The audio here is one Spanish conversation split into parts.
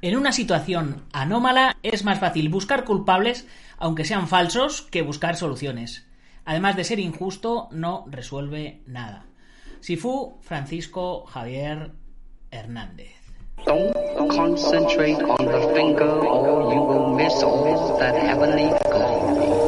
En una situación anómala es más fácil buscar culpables, aunque sean falsos, que buscar soluciones. Además de ser injusto, no resuelve nada. Sifu Francisco Javier Hernández. On the finger you will miss that heavenly.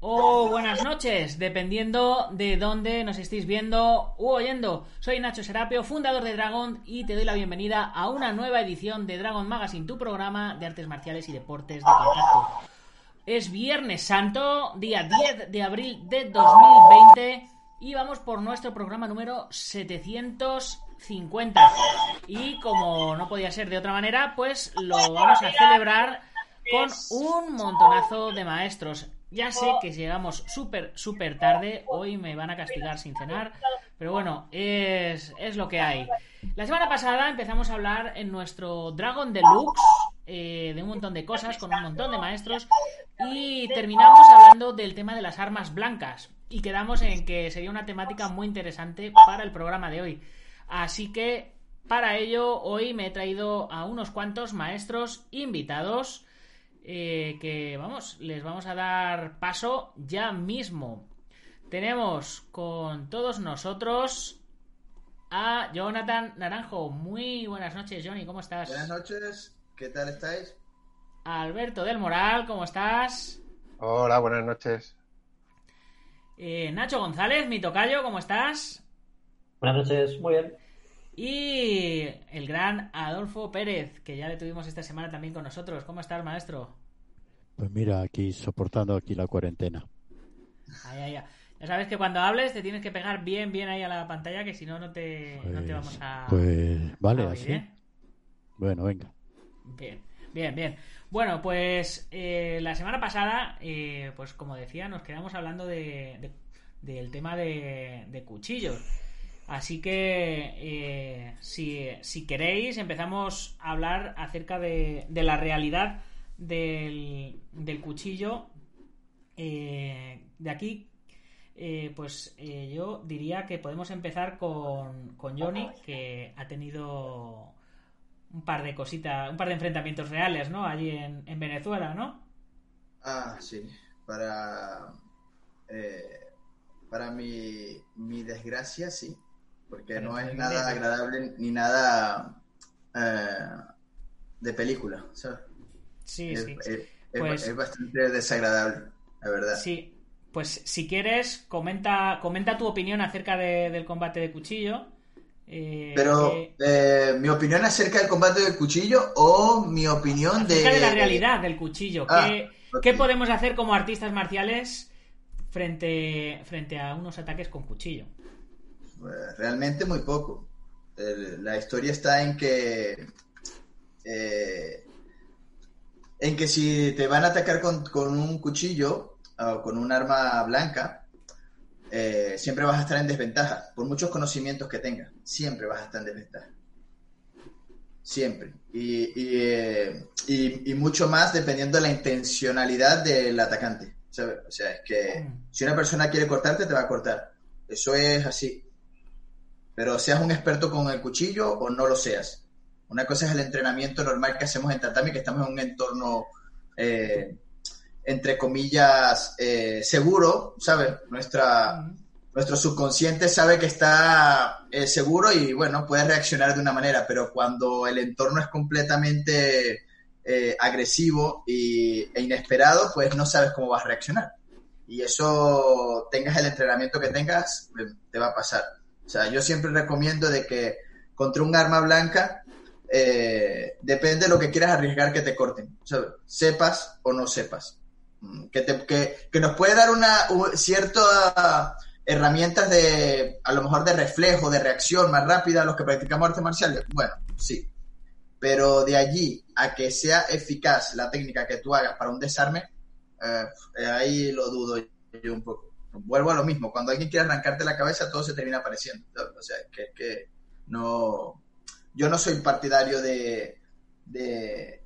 o buenas noches, dependiendo de dónde nos estéis viendo u oyendo. Soy Nacho Serapio, fundador de Dragon, y te doy la bienvenida a una nueva edición de Dragon Magazine, tu programa de artes marciales y deportes de contacto. Es Viernes Santo, día 10 de abril de 2020, y vamos por nuestro programa número 750. Y como no podía ser de otra manera, pues lo vamos a celebrar con un montonazo de maestros. Ya sé que llegamos súper, súper tarde. Hoy me van a castigar sin cenar. Pero bueno, es, es lo que hay. La semana pasada empezamos a hablar en nuestro Dragon Deluxe eh, de un montón de cosas, con un montón de maestros. Y terminamos hablando del tema de las armas blancas. Y quedamos en que sería una temática muy interesante para el programa de hoy. Así que para ello, hoy me he traído a unos cuantos maestros invitados eh, que vamos, les vamos a dar paso ya mismo. Tenemos con todos nosotros a Jonathan Naranjo. Muy buenas noches, Johnny, ¿cómo estás? Buenas noches, ¿qué tal estáis? Alberto del Moral, ¿cómo estás? Hola, buenas noches. Eh, Nacho González, mi tocayo, ¿cómo estás? Buenas noches, muy bien. Y el gran Adolfo Pérez, que ya le tuvimos esta semana también con nosotros. ¿Cómo estás, maestro? Pues mira, aquí soportando aquí la cuarentena. Ay, ay, ay. Ya sabes que cuando hables te tienes que pegar bien, bien ahí a la pantalla, que si no, no te, no te Pues, vamos a. pues vale, a oír, así. ¿eh? Bueno, venga. Bien, bien, bien. Bueno, pues eh, la semana pasada, eh, pues como decía, nos quedamos hablando de, de- del tema de, de cuchillos. Así que, eh, si, si queréis, empezamos a hablar acerca de, de la realidad del, del cuchillo. Eh, de aquí, eh, pues eh, yo diría que podemos empezar con, con Johnny, que ha tenido un par de cositas, un par de enfrentamientos reales, ¿no? Allí en, en Venezuela, ¿no? Ah, sí, para, eh, para mi, mi desgracia, sí, porque no es nada agradable ni nada de película, ¿sabes? Sí, es, sí. es- es- Pues- es bastante desagradable, la verdad. Sí, pues si quieres, comenta, comenta tu opinión acerca de- del combate de cuchillo. Eh, Pero, eh, ¿mi opinión acerca del combate del cuchillo o mi opinión de... de la realidad del cuchillo. Ah, ¿Qué, qué podemos hacer como artistas marciales frente, frente a unos ataques con cuchillo? Pues, Realmente muy poco. La historia está en que eh, en que si te van a atacar con, con un cuchillo o con un arma blanca, eh, siempre vas a estar en desventaja, por muchos conocimientos que tengas, siempre vas a estar en desventaja. Siempre. Y, y, eh, y- y mucho más dependiendo de la intencionalidad del atacante. ¿sabes? O sea, es que Mm. si una persona quiere cortarte, te va a cortar. Eso es así. Pero seas un experto con el cuchillo o no lo seas. Una cosa es el entrenamiento normal que hacemos en tatami, que estamos en un entorno, eh, entre comillas, eh, seguro, ¿sabes? Nuestra, nuestro subconsciente sabe que está eh, seguro y, bueno, puede reaccionar de una manera, pero cuando el entorno es completamente eh, agresivo y, e inesperado, pues no sabes cómo vas a reaccionar. Y eso, tengas el entrenamiento que tengas, te va a pasar. O sea, yo siempre recomiendo de que contra un arma blanca, eh, depende de lo que quieras arriesgar que te corten, ¿sabes? Sepas o no sepas. Mm, Que, te- que, que nos puede dar una cierta herramientas de, a lo mejor de reflejo, de reacción más rápida a los que practicamos artes marciales. Bueno, sí. Pero de allí a que sea eficaz la técnica que tú hagas para un desarme, eh, ahí lo dudo yo un poco. Vuelvo a lo mismo, cuando alguien quiere arrancarte la cabeza, todo se termina apareciendo. O sea, que, que no. Yo no soy partidario de, de,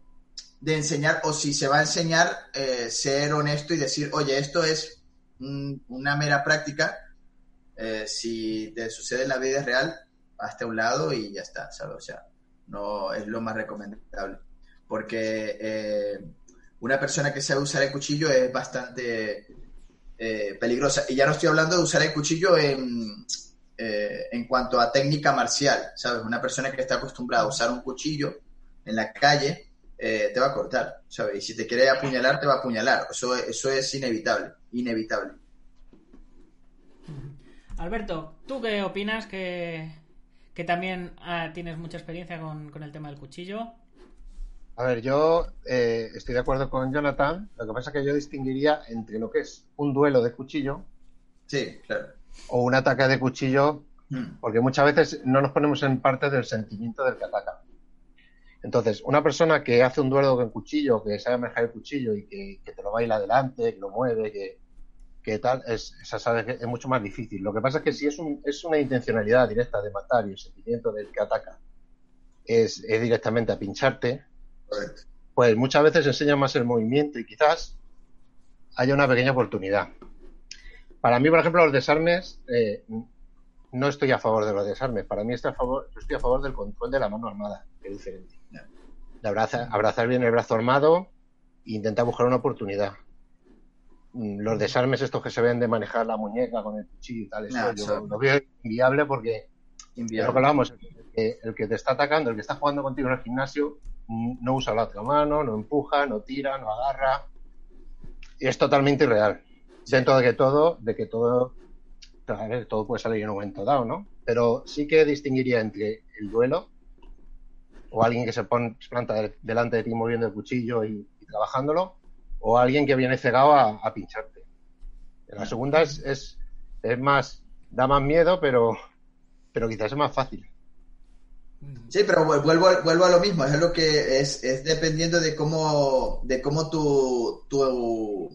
enseñar, o si se va a enseñar, eh, ser honesto y decir, oye, esto es un- una mera práctica. eh, si te sucede en la vida real, hazte a un lado y ya está, ¿sabes? O sea, no es lo más recomendable. Porque eh, una persona que sabe usar el cuchillo es bastante peligrosa. Y ya no estoy hablando de usar el cuchillo en, eh, en cuanto a técnica marcial, ¿sabes? Una persona que está acostumbrada a usar un cuchillo en la calle eh, te va a cortar, ¿sabes? Y si te quiere apuñalar, te va a apuñalar. Eso, eso es inevitable, inevitable. Alberto, ¿tú qué opinas? Que, que también ah, tienes mucha experiencia con, con el tema del cuchillo. A ver, yo eh, estoy de acuerdo con Jonathan. Lo que pasa es que yo distinguiría entre lo que es un duelo de cuchillo Sí, claro. O un ataque de cuchillo, Mm, porque muchas veces no nos ponemos en parte del sentimiento del que ataca. Entonces, una persona que hace un duelo con cuchillo, que sabe manejar el cuchillo y que, que te lo baila adelante, que lo mueve, que, que tal, es, esa sabe que es mucho más difícil. Lo que pasa es que si es, un, es una intencionalidad directa de matar y el sentimiento del que ataca es, es directamente a pincharte, correcto. pues muchas veces enseña más el movimiento y quizás haya una pequeña oportunidad. Para mí, por ejemplo, los desarmes, eh, no estoy a favor de los desarmes. Para mí estoy a favor, yo estoy a favor del control de la mano armada, que es diferente. De abraza- abrazar bien el brazo armado e intentar buscar una oportunidad. Mm, Los desarmes estos que se ven de manejar la muñeca con el cuchillo y tal, eso No, yo eso- lo veo inviable porque es lo que Inviable. hablábamos, el que, el que te está atacando, el que está jugando contigo en el gimnasio, mm, no usa la otra mano, no empuja, no tira, no agarra. Y es totalmente irreal. Dentro de que todo, de que todo, todo puede salir en un momento dado, ¿no? Pero sí que distinguiría entre el duelo o alguien que se, pone, planta de- delante de ti moviendo el cuchillo y, trabajándolo, o alguien que viene cegado a, pincharte. La segunda es, es, es más, da más miedo, pero, pero quizás es más fácil. Sí, pero vu- vuelvo, vuelvo a lo mismo, es lo que es, es dependiendo de cómo, de cómo tu, tu,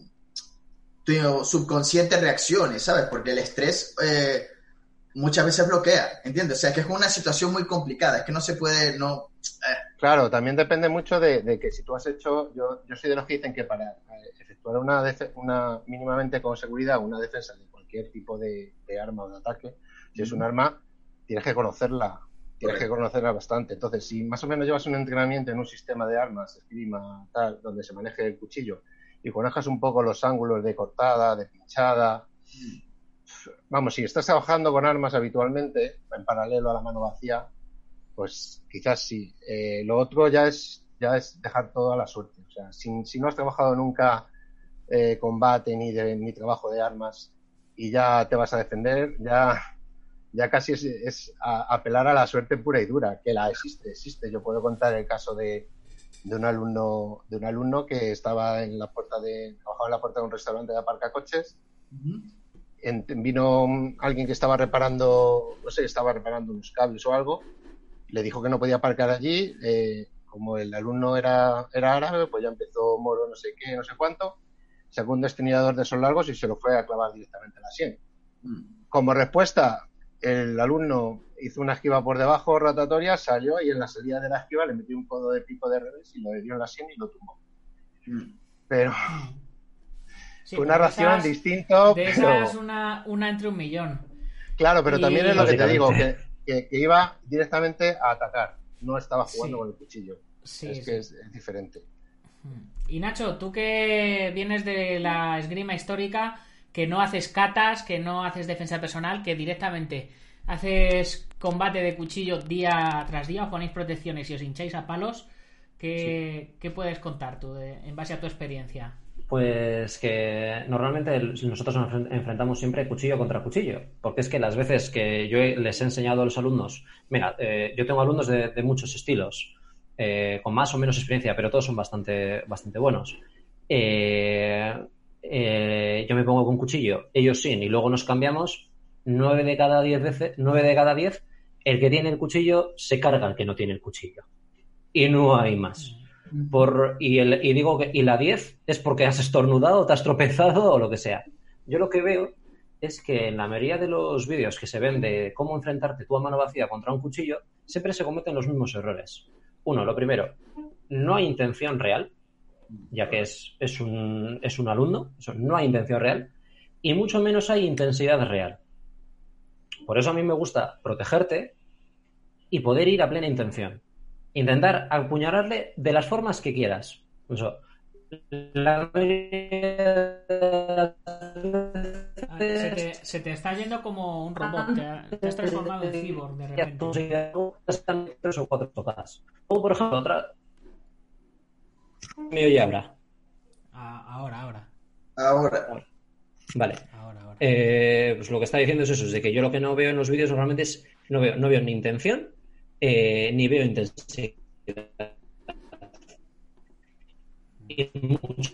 tu subconsciente reaccione, ¿sabes? Porque el estrés eh, muchas veces bloquea, ¿entiendes? O sea, que es una situación muy complicada, es que no se puede, no... Claro, también depende mucho de, de que si tú has hecho, yo, yo soy de los que dicen que para eh, efectuar una, una mínimamente con seguridad una defensa de cualquier tipo de, de arma o de ataque, si es un arma, tienes que conocerla, tienes que conocerla bastante. Entonces, si más o menos llevas un entrenamiento en un sistema de armas, esgrima, tal, donde se maneje el cuchillo, y conozcas un poco los ángulos de cortada, de pinchada, vamos, si estás trabajando con armas habitualmente, en paralelo a la mano vacía, pues quizás sí. Eh, lo otro ya es, ya es dejar todo a la suerte. O sea, si, si no has trabajado nunca eh, combate ni, de, ni trabajo de armas y ya te vas a defender, ya, ya casi es, es a- apelar a la suerte pura y dura, que la existe, existe. Yo puedo contar el caso de, de un alumno, de un alumno que estaba en la puerta de, trabajaba en la puerta de un restaurante de aparcacoches en- vino mm, alguien que estaba reparando, no sé, estaba reparando unos cables o algo, le dijo que no podía aparcar allí, eh, como el alumno era, era árabe, pues ya empezó moro no sé qué, no sé cuánto, sacó un destornillador de esos largos y se lo fue a clavar directamente en la sien. Mm. Como respuesta, el alumno hizo una esquiva por debajo rotatoria, salió y en la salida de la esquiva le metió un codo de pico de revés y lo dio en la sien y lo tumbó. Mm. Pero Sí, fue una ración esas- distinta, De pero... esas una, una entre un millón. Claro, pero Y- también es lo que te digo, que, Básicamente. que- que iba directamente a atacar, no estaba jugando Sí. con el cuchillo. Sí, es sí. que es, es diferente. Y Nacho, tú que vienes de la esgrima histórica, que no haces catas, que no haces defensa personal, que directamente haces combate de cuchillo día tras día, os ponéis protecciones y os hincháis a palos, ¿qué, qué puedes contar tú de- en base a tu experiencia? Pues que normalmente nosotros nos enfren- enfrentamos siempre cuchillo contra cuchillo, porque es que las veces que yo les he enseñado a los alumnos, mira, eh, yo tengo alumnos de, de muchos estilos, eh, con más o menos experiencia, pero todos son bastante, bastante buenos. Eh, eh, yo me pongo con cuchillo, ellos sí, y luego nos cambiamos, nueve de cada diez veces, nueve de cada diez, el que tiene el cuchillo se carga al que no tiene el cuchillo. Y no hay más. Por, y, el, y digo que y la 10 es porque has estornudado, te has tropezado o lo que sea. Yo lo que veo es que en la mayoría de los vídeos que se ven de cómo enfrentarte tú a mano vacía contra un cuchillo, siempre se cometen los mismos errores. Uno, lo primero, no hay intención real, ya que es, es, un, es un alumno, eso, no hay intención real, y mucho menos hay intensidad real. Por eso a mí me gusta protegerte y poder ir a plena intención. Intentar apuñalarle de las formas que quieras. Eso, la Se te, se te está yendo como un robot. Te, te has transformado en cyborg de repente. están tres o cuatro tocadas. O, por ejemplo, otra. ¿Me oye ahora? Ah, ahora, ahora. Ahora, Vale. Ahora, ahora. Eh, pues lo que está diciendo es eso, es de que yo lo que no veo en los vídeos normalmente es, no veo, no veo ni intención, eh, ni veo intensidad. Y mucho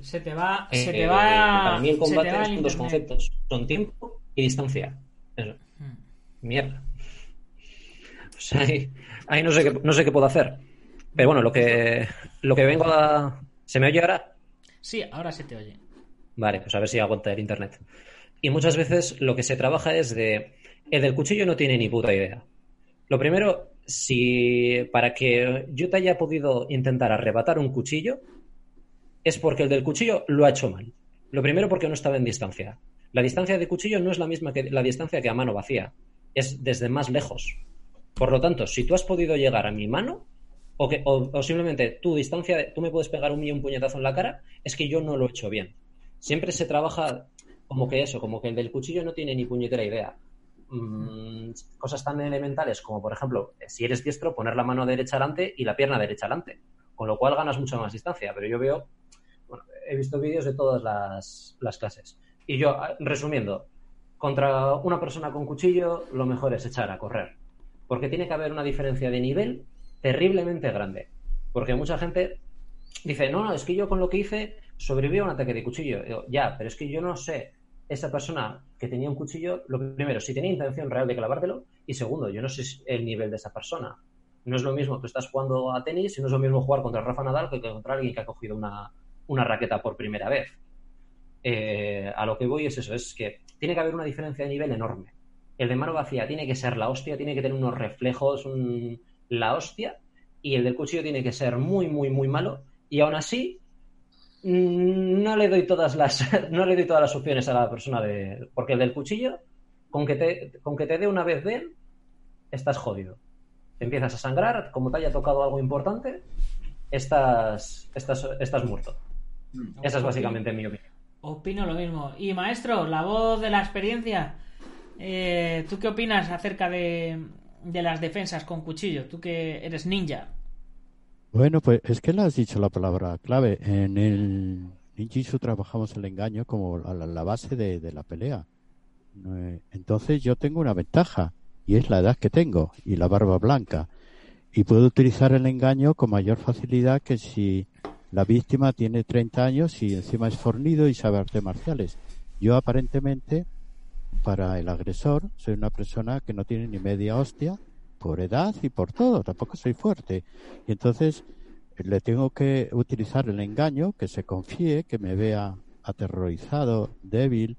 Se te va. Eh, Se te va. para mí el se te combate son dos conceptos, son tiempo y distancia. Eso. Hmm. Mierda. Pues ahí, ahí no sé qué, no sé qué puedo hacer. Pero bueno, lo que lo que vengo a. ¿Se me oye ahora? Sí, ahora se te oye. Vale, pues a ver si aguanta el internet. Y muchas veces lo que se trabaja es de. El del cuchillo no tiene ni puta idea. Lo primero, si para que yo te haya podido intentar arrebatar un cuchillo, es porque el del cuchillo lo ha hecho mal. Lo primero porque no estaba en distancia. La distancia de cuchillo no es la misma que la distancia que a mano vacía. Es desde más lejos. Por lo tanto, si tú has podido llegar a mi mano, o, que, o, simplemente tu distancia, de- tú me puedes pegar un, un puñetazo en la cara, es que yo no lo he hecho bien. Siempre se trabaja como que eso, como que el del cuchillo no tiene ni puñetera idea. Mm, cosas tan elementales como, por ejemplo, si eres diestro, poner la mano derecha adelante y la pierna derecha adelante, con lo cual ganas mucha más distancia. Pero yo veo, bueno, he visto vídeos de todas las, las clases. Y yo, ah, resumiendo, contra una persona con cuchillo, lo mejor es echar a correr. Porque tiene que haber una diferencia de nivel terriblemente grande. Porque mucha gente dice, no, no, es que yo con lo que hice sobreviví a un ataque de cuchillo. Ya, pero es que yo no sé esa persona que tenía un cuchillo, lo primero, si tenía intención real de clavártelo, y segundo, yo no sé el nivel de esa persona. No es lo mismo, tú estás jugando a tenis y no es lo mismo jugar contra Rafa Nadal que contra alguien que ha cogido una, una raqueta por primera vez. Eh, a lo que voy es eso, es que tiene que haber una diferencia de nivel enorme. El de mano vacía tiene que ser la hostia, tiene que tener unos reflejos, un- la hostia, y el del cuchillo tiene que ser muy, muy, muy malo, y aún así mm, no le doy todas las no le doy todas las opciones a la persona de porque el del cuchillo con que te con que te dé una vez de él estás jodido te empiezas a sangrar como te haya tocado algo importante estás estás estás muerto Mm. esa es básicamente mi opinión Opino lo mismo. Y maestro, la voz de la experiencia, eh, ¿tú qué opinas acerca de, de las defensas con cuchillo? Tú que eres ninja. Bueno, pues es que le has dicho la palabra clave. En el ninjitsu trabajamos el engaño como la, la- base de, de la pelea. Eh, Entonces yo tengo una ventaja y es la edad que tengo y la barba blanca. Y puedo utilizar el engaño con mayor facilidad que si la víctima tiene 30 años y encima es fornido y sabe artes marciales. Yo aparentemente, para el agresor, soy una persona que no tiene ni media hostia por edad y por todo. Tampoco soy fuerte. Y entonces le tengo que utilizar el engaño, que se confíe, que me vea aterrorizado, débil,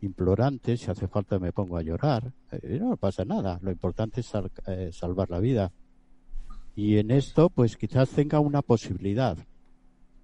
implorante, si hace falta me pongo a llorar. Eh, no pasa nada, lo importante es eh, salvar la vida. Y en esto, pues quizás tenga una posibilidad.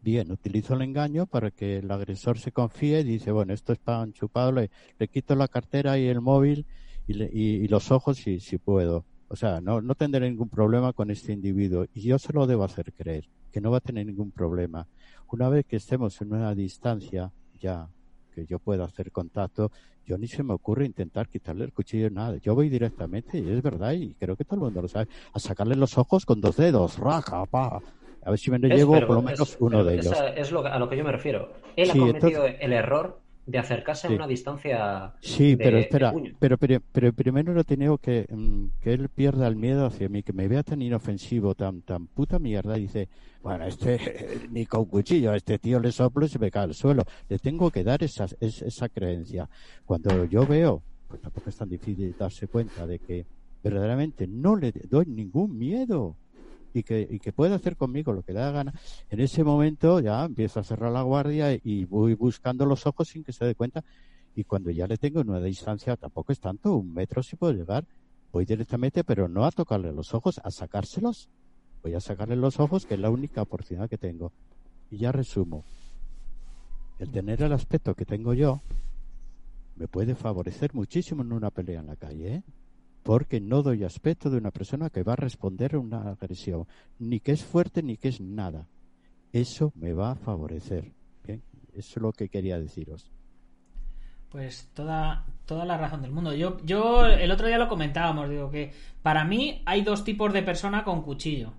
Bien, utilizo el engaño para que el agresor se confíe y dice, bueno, esto es pan chupado, le, le quito la cartera y el móvil y, le- y- y los ojos si, si puedo. O sea, no, no tendré ningún problema con este individuo y yo se lo debo hacer creer, que no va a tener ningún problema. Una vez que estemos en una distancia ya que yo pueda hacer contacto, yo ni se me ocurre intentar quitarle el cuchillo, nada. Yo voy directamente, y es verdad, y creo que todo el mundo lo sabe, a sacarle los ojos con dos dedos, raja, pa. A ver si me lo llevo pero por lo es- menos uno de ellos. esa es lo a lo que yo me refiero él Sí, ha cometido el error de acercarse Sí. a una distancia. Sí, de- pero espera, pero, pero, pero primero lo tengo que, mm, que él pierda el miedo hacia mí, que me vea tan inofensivo, tan, tan puta mierda, y dice, bueno, este, ni con cuchillo, a este tío le soplo y se me cae al suelo. Le tengo que dar esa, es- esa creencia. Cuando yo veo, pues tampoco es tan difícil darse cuenta de que verdaderamente no le doy ningún miedo y que, y que puede hacer conmigo lo que le da gana, en ese momento ya empiezo a cerrar la guardia y voy buscando los ojos sin que se dé cuenta y cuando ya le tengo en una distancia, tampoco es tanto, un metro si puedo llegar, voy directamente, pero no a tocarle los ojos, a sacárselos. Voy a sacarle los ojos, que es la única oportunidad que tengo. Y ya resumo. El tener el aspecto que tengo yo me puede favorecer muchísimo en una pelea en la calle, ¿eh? Porque no doy aspecto de una persona que va a responder a una agresión, ni que es fuerte ni que es nada. Eso me va a favorecer. Bien, eso es lo que quería deciros. Pues toda, toda la razón del mundo. Yo, yo el otro día lo comentábamos, digo que para mí hay dos tipos de persona con cuchillo.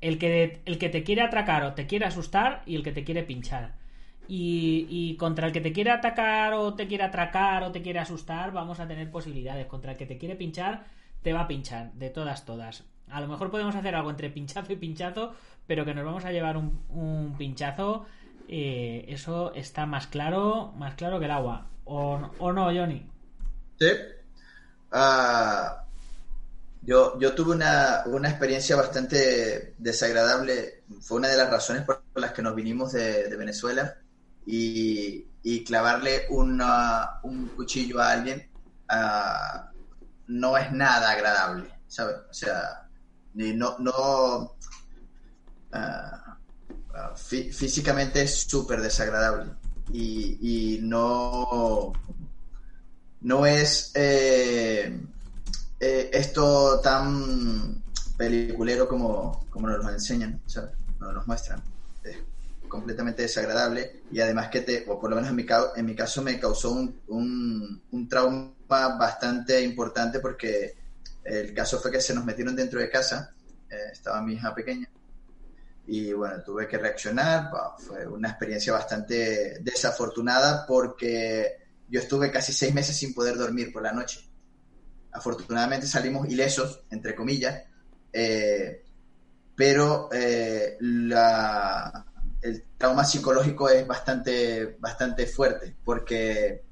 El que, el que te quiere atracar o te quiere asustar y el que te quiere pinchar. Y, contra el que te quiere atacar o te quiere atracar o te quiere asustar, vamos a tener posibilidades. Contra el que te quiere pinchar, te va a pinchar, de todas, todas. A lo mejor podemos hacer algo entre pinchazo y pinchazo, pero que nos vamos a llevar un, pinchazo, eh, eso está más claro, más claro que el agua. ¿O, o no, Johnny? Sí. Ah, yo, yo tuve una, una experiencia bastante desagradable. Fue una de las razones por las que nos vinimos de Venezuela. Y, clavarle una- un cuchillo a alguien ah, no es nada agradable, ¿sabes? O sea, no, no fí- físicamente es súper desagradable. Y, y no, no es eh, eh, esto tan peliculero como, como nos lo enseñan, ¿sabes? Nos muestran. Completamente desagradable y además que te, o por lo menos en mi, en mi caso me causó un, un, trauma bastante importante porque el caso fue que se nos metieron dentro de casa, eh, estaba mi hija pequeña y bueno, tuve que reaccionar. Fue una experiencia bastante desafortunada porque yo estuve casi seis meses sin poder dormir por la noche. Afortunadamente salimos ilesos, entre comillas, eh, pero eh, la- el trauma psicológico es bastante, bastante fuerte porque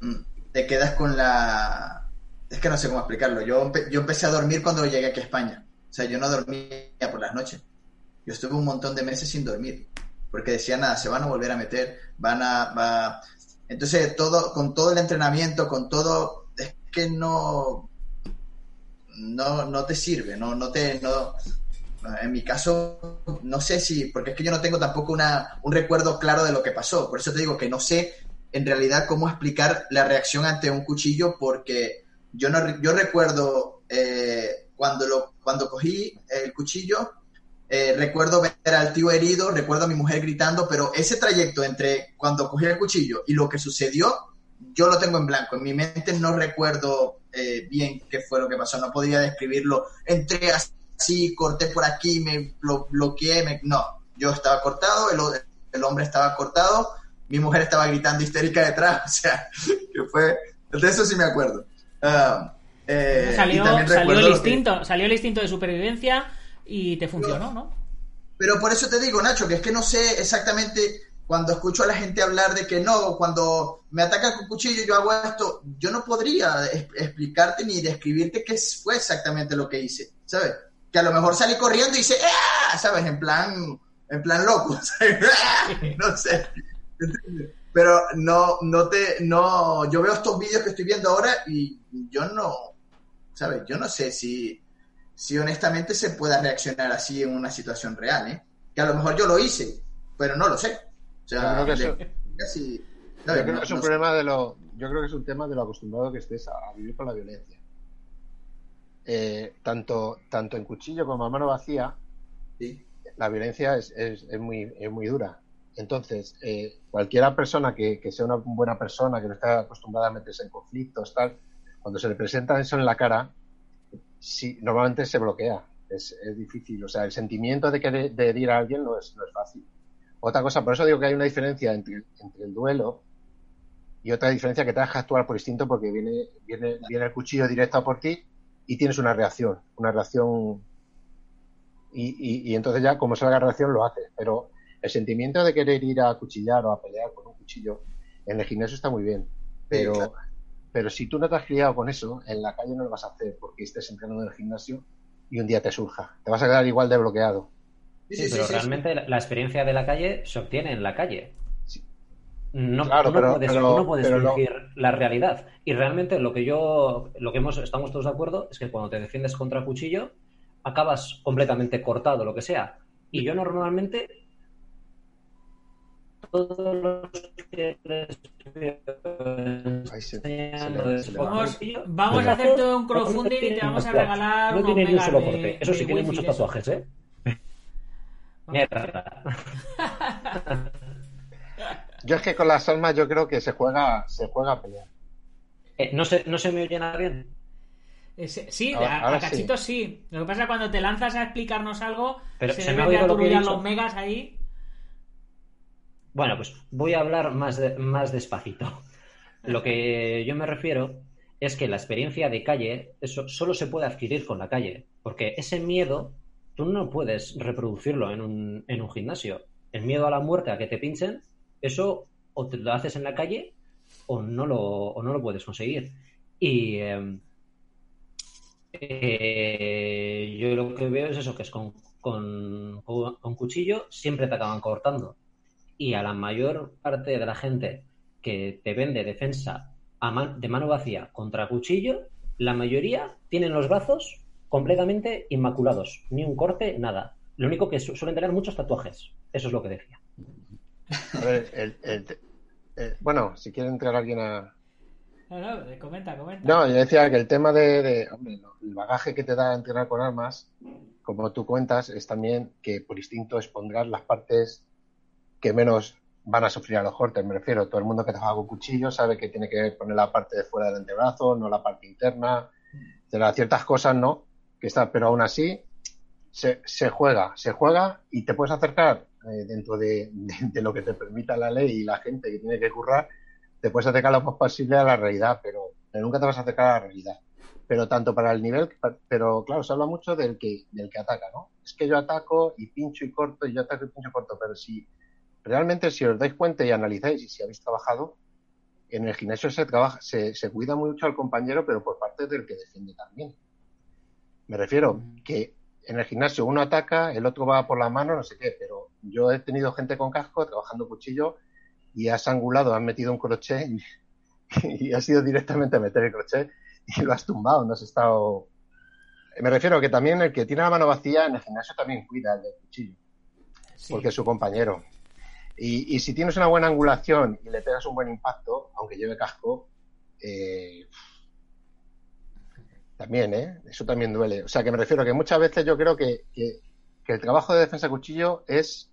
mm, te quedas con la... Es que no sé cómo explicarlo. Yo, yo empecé a dormir cuando llegué aquí a España. O sea, yo no dormía por las noches. Yo estuve un montón de meses sin dormir, porque decía nada, se van a volver a meter, van a, va... entonces todo, con todo el entrenamiento, con todo, es que no, no, no te sirve, no, no te, en mi caso, no sé si, porque es que yo no tengo tampoco una, un recuerdo claro de lo que pasó, por eso te digo que no sé en realidad cómo explicar la reacción ante un cuchillo, porque yo no, yo recuerdo eh, cuando lo, cuando cogí el cuchillo, eh, recuerdo ver al tío herido, recuerdo a mi mujer gritando, pero ese trayecto entre cuando cogí el cuchillo y lo que sucedió, yo lo tengo en blanco. En mi mente no recuerdo eh, bien qué fue lo que pasó, no podría describirlo. Entré así, corté por aquí, me blo- bloqueé, me... no, yo estaba cortado, el, hombre estaba cortado, mi mujer estaba gritando histérica detrás, o sea, que fue, de eso sí me acuerdo. Ah, eh, salió salió el que- instinto, salió el instinto de supervivencia y te funcionó, ¿no? Pero por eso te digo, Nacho, que es que no sé exactamente cuando escucho a la gente hablar de que no, cuando me atacan con cuchillo yo hago esto, yo no podría explicarte ni describirte qué fue exactamente lo que hice, ¿sabes? Que a lo mejor salí corriendo y hice, ¡ah! ¿sabes? En plan, en plan loco, ¿sabes? ¡Ah! no sé. Pero no, no te, no, yo veo estos vídeos que estoy viendo ahora y yo no, ¿sabes? Yo no sé si, si honestamente se pueda reaccionar así en una situación real, ¿eh? Que a lo mejor yo lo hice, pero no lo sé. O sea, Yo creo que eso- de- casi, Yo ¿sabes? creo No- que es un no sé. problema de lo. Yo creo que es un tema de lo acostumbrado que estés a, a vivir con la violencia. Eh, tanto, tanto en cuchillo como a mano vacía, Sí. la violencia es, es, es muy, es muy dura. Entonces, eh, cualquiera persona que, que sea una buena persona, que no está acostumbrada a meterse en conflictos, tal, cuando se le presenta eso en la cara, sí, normalmente se bloquea. Es, es difícil. O sea, el sentimiento de, que de, de herir a alguien no es, no es fácil. Otra cosa, por eso digo que hay una diferencia entre, entre el duelo Y otra diferencia que te deja actuar por instinto porque viene, viene, viene el cuchillo directo a por ti y tienes una reacción, una reacción y, y, y entonces ya como salga la reacción lo haces. Pero el sentimiento de querer ir a cuchillar o a pelear con un cuchillo en el gimnasio está muy bien. Pero, claro. pero si tú no te has criado con eso, en la calle no lo vas a hacer porque estés entrenando en el gimnasio y un día te surja. Te vas a quedar igual de bloqueado. Sí, Sí, pero sí, realmente la- la experiencia de la calle se obtiene en la calle. No, Claro, tú no pero- puedes, pero- tú no puedes no- fingir la realidad. Y realmente lo que yo, lo que hemos, estamos todos de acuerdo es que cuando te defiendes contra el cuchillo, acabas completamente cortado, lo que sea. Y yo normalmente todos los que les se- se le- se le. Vamos, a hacer todo un crowdfunding y te vamos a regalar No tiene ni un solo de- corte. Eso sí, tiene muchos eso. tatuajes, ¿eh? Mierda. Yo es que con las almas yo creo que se juega, se juega a pelear. Eh, no, se, ¿No se me oye nada bien? Sí, Ahora- a, a ahora sí. cachitos sí. Lo que pasa es que cuando te lanzas a explicarnos algo, Pero se, se me deben ha de oído lo que he los megas ahí. Bueno, pues voy a hablar más, de- más despacito. Lo que yo me refiero es que la experiencia de calle eso solo se puede adquirir con la calle, porque ese miedo tú no puedes reproducirlo en un, en un gimnasio. El miedo a la muerte, a que te pinchen, eso o te lo haces en la calle o no lo, o no lo puedes conseguir. Y eh, eh, yo lo que veo es eso, que es con, con, con- cuchillo siempre te acaban cortando. Y a la mayor parte de la gente que te vende defensa a de mano vacía contra cuchillo, la mayoría tienen los brazos completamente inmaculados. Ni un corte, nada. Lo único que su- suelen tener muchos tatuajes. Eso es lo que decía. A ver, el- el- bueno, si quiere entrar alguien a... No, no, eh, comenta, comenta. No, yo decía que el tema de, de, hombre, no, el bagaje que te da entrenar con armas, como tú cuentas, es también que por instinto expondrás las partes que menos van a sufrir a los cortes. Me refiero, todo el mundo que trabaja con cuchillo sabe que tiene que poner la parte de fuera del antebrazo, no la parte interna. Ciertas cosas no, que está, pero aún así se, se juega, se juega y te puedes acercar eh, dentro de, de- de lo que te permita la ley y la gente que tiene que currar, te puedes acercar lo más posible a la realidad, pero, pero nunca te vas a acercar a la realidad. Pero tanto para el nivel, pero claro, se habla mucho del que, del que ataca, ¿no? Es que yo ataco y pincho y corto y yo ataco y pincho y corto, pero si realmente si os dais cuenta y analizáis y si habéis trabajado, en el gimnasio se trabaja, se, se cuida mucho al compañero, pero por parte del que defiende también. Me refiero que en el gimnasio uno ataca, el otro va por la mano, no sé qué, pero yo he tenido gente con casco trabajando cuchillo y has angulado, has metido un crochet y, y has ido directamente a meter el crochet y lo has tumbado, no has estado... Me refiero que también el que tiene la mano vacía en el gimnasio también cuida el del cuchillo, Sí. porque es su compañero. Y, y si tienes una buena angulación y le pegas un buen impacto, aunque lleve casco, eh, también, ¿eh? Eso también duele. O sea, que me refiero que muchas veces yo creo que, que, que el trabajo de defensa de cuchillo es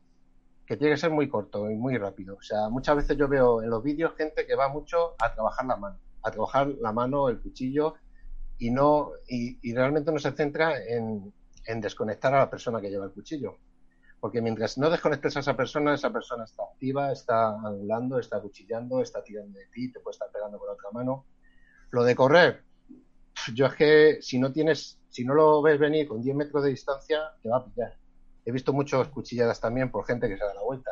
que tiene que ser muy corto y muy rápido. O sea, muchas veces yo veo en los vídeos gente que va mucho a trabajar la mano, a trabajar la mano, el cuchillo, y no, y, realmente no se centra en, desconectar a la persona que lleva el cuchillo. Porque mientras no desconectes a esa persona, esa persona está activa, está angulando, está cuchillando, está tirando de ti, te puede estar pegando con la otra mano. Lo de correr, yo es que si no tienes, si no lo ves venir con 10 metros de distancia, te va a pillar. He visto muchos cuchilladas también por gente que se da la vuelta.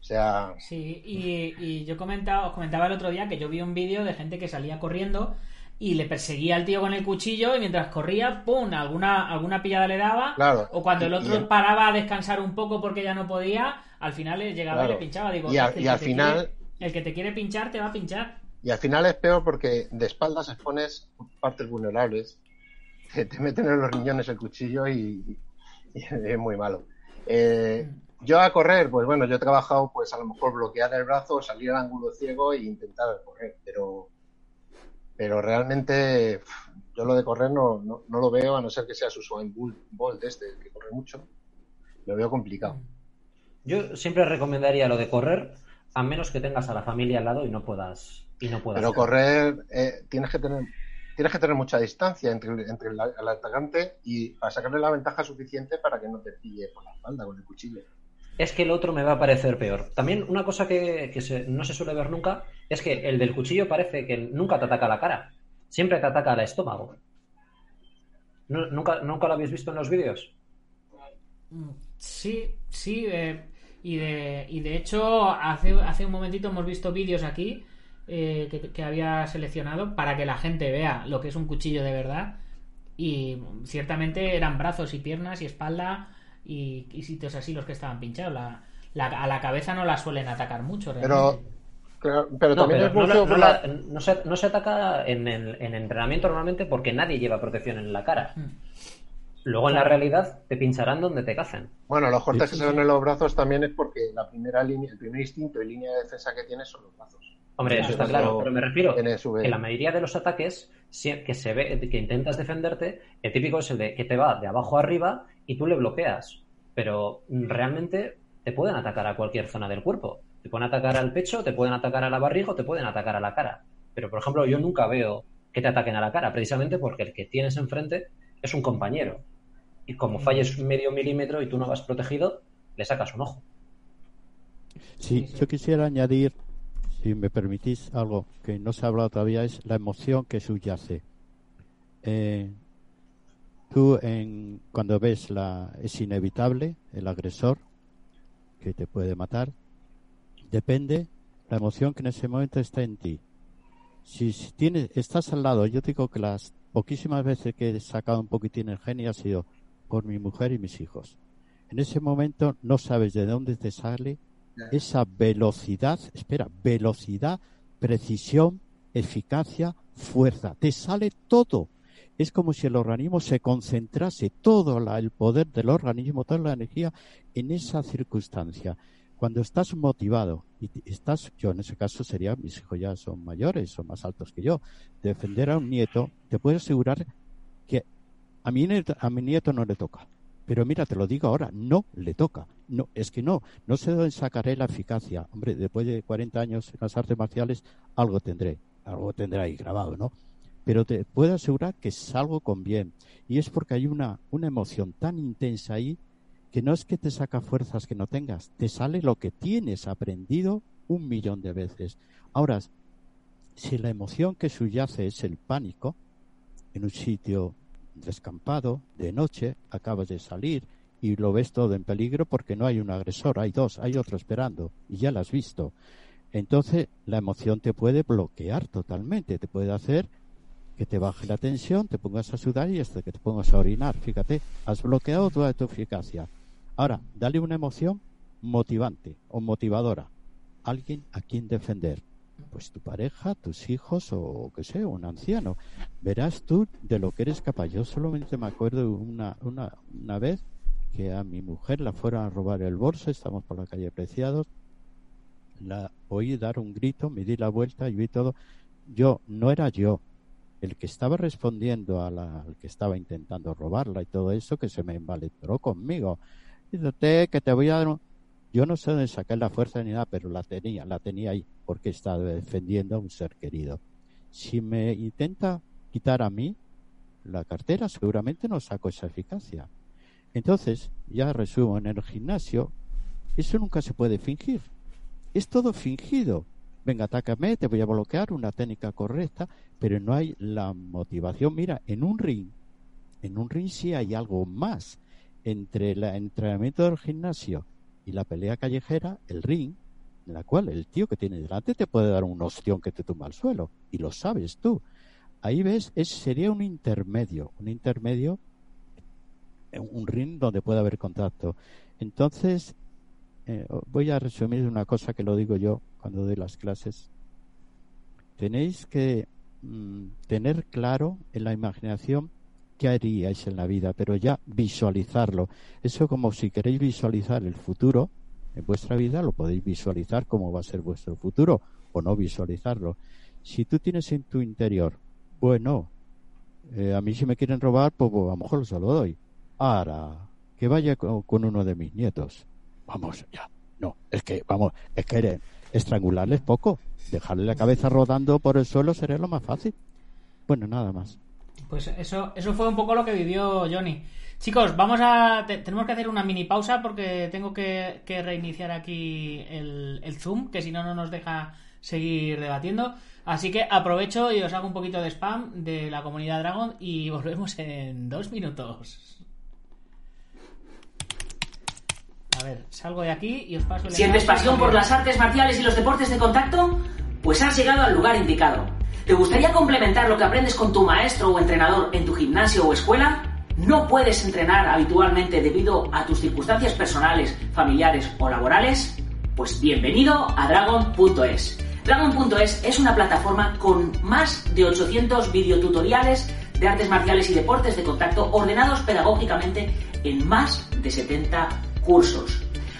O sea, Sí, y, y yo comentaba, os comentaba el otro día que yo vi un vídeo de gente que salía corriendo y le perseguía al tío con el cuchillo y mientras corría, ¡pum! alguna, alguna pillada le daba. Claro. O cuando el otro y- paraba a descansar un poco porque ya no podía, al final le llegaba y le pinchaba. Digo, Y a- y al te final- quiere- el que te quiere pinchar te va a pinchar. y al final es peor porque de espaldas expones partes vulnerables. Que te meten en los riñones el cuchillo y es muy malo. Eh, yo a correr, pues bueno, yo he trabajado pues a lo mejor bloquear el brazo, salir al ángulo ciego e intentar correr, pero pero realmente yo lo de correr no, no, no lo veo a no ser que sea su Usain Bolt este, que corre mucho. Lo veo complicado. Yo siempre recomendaría lo de correr, a menos que tengas a la familia al lado y no puedas. Y no puedas Pero correr eh, tienes que tener tienes que tener mucha distancia entre, el- entre el, el atacante y para sacarle la ventaja suficiente para que no te pille por la espalda con el cuchillo. es que el otro me va a parecer peor. También una cosa que, que se- no se suele ver nunca es que el del cuchillo parece que nunca te ataca la cara, siempre te ataca el estómago. ¿Nu- ¿Nunca, ¿Nunca lo habéis visto en los vídeos? Mm, Sí, sí. eh, y, de, y de hecho, hace, hace un momentito hemos visto vídeos aquí eh, que, que había seleccionado para que la gente vea lo que es un cuchillo de verdad. Y ciertamente eran brazos y piernas y espalda y, y sitios así los que estaban pinchados. La, la- a la cabeza no la suelen atacar mucho, Pero, realmente. claro, pero No, también pero es no, no la- se, no se ataca en, el- en entrenamiento normalmente porque nadie lleva protección en la cara. Mm. Luego en la realidad te pincharán donde te cacen. Bueno, los cortes Sí, que sí, se ven en los brazos también es porque la primera línea, el primer instinto y línea de defensa que tienes son los brazos. Hombre, eso está claro, pero me refiero que la mayoría de los ataques que se ve que intentas defenderte, el típico es el de que te va de abajo a arriba y tú le bloqueas. Pero mm, realmente te pueden atacar a cualquier zona del cuerpo. Te pueden atacar al pecho, te pueden atacar a la barriga o te pueden atacar a la cara. Pero, por ejemplo, yo nunca veo que te ataquen a la cara, precisamente porque el que tienes enfrente es un compañero. Y como falles medio milímetro y tú no vas protegido, le sacas un ojo. Sí, yo quisiera añadir, si me permitís, algo que no se ha hablado todavía, es la emoción que subyace. Eh, tú, en, cuando ves la. Es inevitable el agresor que te puede matar, depende la emoción que en ese momento está en ti. Si, tienes, estás al lado, yo digo que las poquísimas veces que he sacado un poquitín el genio ha sido por mi mujer y mis hijos. En ese momento no sabes de dónde te sale esa velocidad, espera, velocidad, precisión, eficacia, fuerza. Te sale todo. Es como si el organismo se concentrase todo la- el poder del organismo, toda la energía en esa circunstancia. Cuando estás motivado y estás, yo en ese caso sería, mis hijos ya son mayores, son más altos que yo, defender a un nieto, te puedo asegurar que a mi a mi nieto no le toca. Pero mira, te lo digo ahora, no le toca. No, es que no, no sé dónde sacaré la eficacia. Hombre, después de 40 años en las artes marciales, algo tendré, algo tendré ahí grabado, ¿no? Pero te puedo asegurar que salgo con bien. Y es porque hay una, una emoción tan intensa ahí que no es que te saca fuerzas que no tengas, te sale lo que tienes aprendido un millón de veces. Ahora, si la emoción que subyace es el pánico, en un sitio descampado, de noche, acabas de salir y lo ves todo en peligro porque no hay un agresor, hay dos, hay otro esperando y ya lo has visto. Entonces la emoción te puede bloquear totalmente, te puede hacer que te baje la tensión, te pongas a sudar y hasta que te pongas a orinar. Fíjate, has bloqueado toda tu eficacia. Ahora, dale una emoción motivante o motivadora. Alguien a quien defender. Pues tu pareja, tus hijos o que sé, un anciano. Verás tú de lo que eres capaz. Yo solamente me acuerdo una, una, una vez que a mi mujer la fueron a robar el bolso, estamos por la calle Preciados, la oí dar un grito, me di la vuelta y vi todo. Yo, no era yo, el que estaba respondiendo a la- al que estaba intentando robarla y todo eso, que se me envalentonó conmigo. Dice, que te voy a dar un... Yo no sé dónde saqué la fuerza ni nada, pero la tenía, la tenía ahí, porque estaba defendiendo a un ser querido. Si me intenta quitar a mí la cartera, seguramente no saco esa eficacia. Entonces, ya resumo, en el gimnasio, eso nunca se puede fingir. Es todo fingido. Venga, atácame, te voy a bloquear, una técnica correcta, pero no hay la motivación. Mira, en un ring, en un ring sí hay algo más. Entre el entrenamiento del gimnasio y la pelea callejera, el ring, en la cual el tío que tiene delante te puede dar un ostión que te tumba al suelo, y lo sabes tú. Ahí ves, es, sería un intermedio, un intermedio, un ring donde puede haber contacto. Entonces, eh, voy a resumir una cosa que lo digo yo cuando doy las clases. Tenéis que mm, tener claro en la imaginación qué haríais en la vida, pero ya visualizarlo. Eso como si queréis visualizar el futuro en vuestra vida, lo podéis visualizar cómo va a ser vuestro futuro o no visualizarlo. Si tú tienes en tu interior, bueno, eh, a mí si me quieren robar, pues, pues, a lo mejor se lo doy. Ahora, que vaya con, uno de mis nietos. Vamos, ya. No, es que, vamos, es que eh, estrangularles poco. Dejarle la cabeza rodando por el suelo sería lo más fácil. Bueno, nada más. Pues eso, eso fue un poco lo que vivió Johnny. Chicos, vamos a. te- tenemos que hacer una mini pausa porque tengo que, que reiniciar aquí el, el Zoom, que si no, no nos deja seguir debatiendo. Así que aprovecho y os hago un poquito de spam de la comunidad Dragon y volvemos en dos minutos. A ver, salgo de aquí y os paso el ¿Sientes pasión por las artes marciales y los deportes de contacto? Pues has llegado al lugar indicado. ¿Te gustaría complementar lo que aprendes con tu maestro o entrenador en tu gimnasio o escuela? ¿No puedes entrenar habitualmente debido a tus circunstancias personales, familiares o laborales? Pues bienvenido a Dragon.es. Dragon.es es una plataforma con más de 800 videotutoriales de artes marciales y deportes de contacto ordenados pedagógicamente en más de 70 cursos.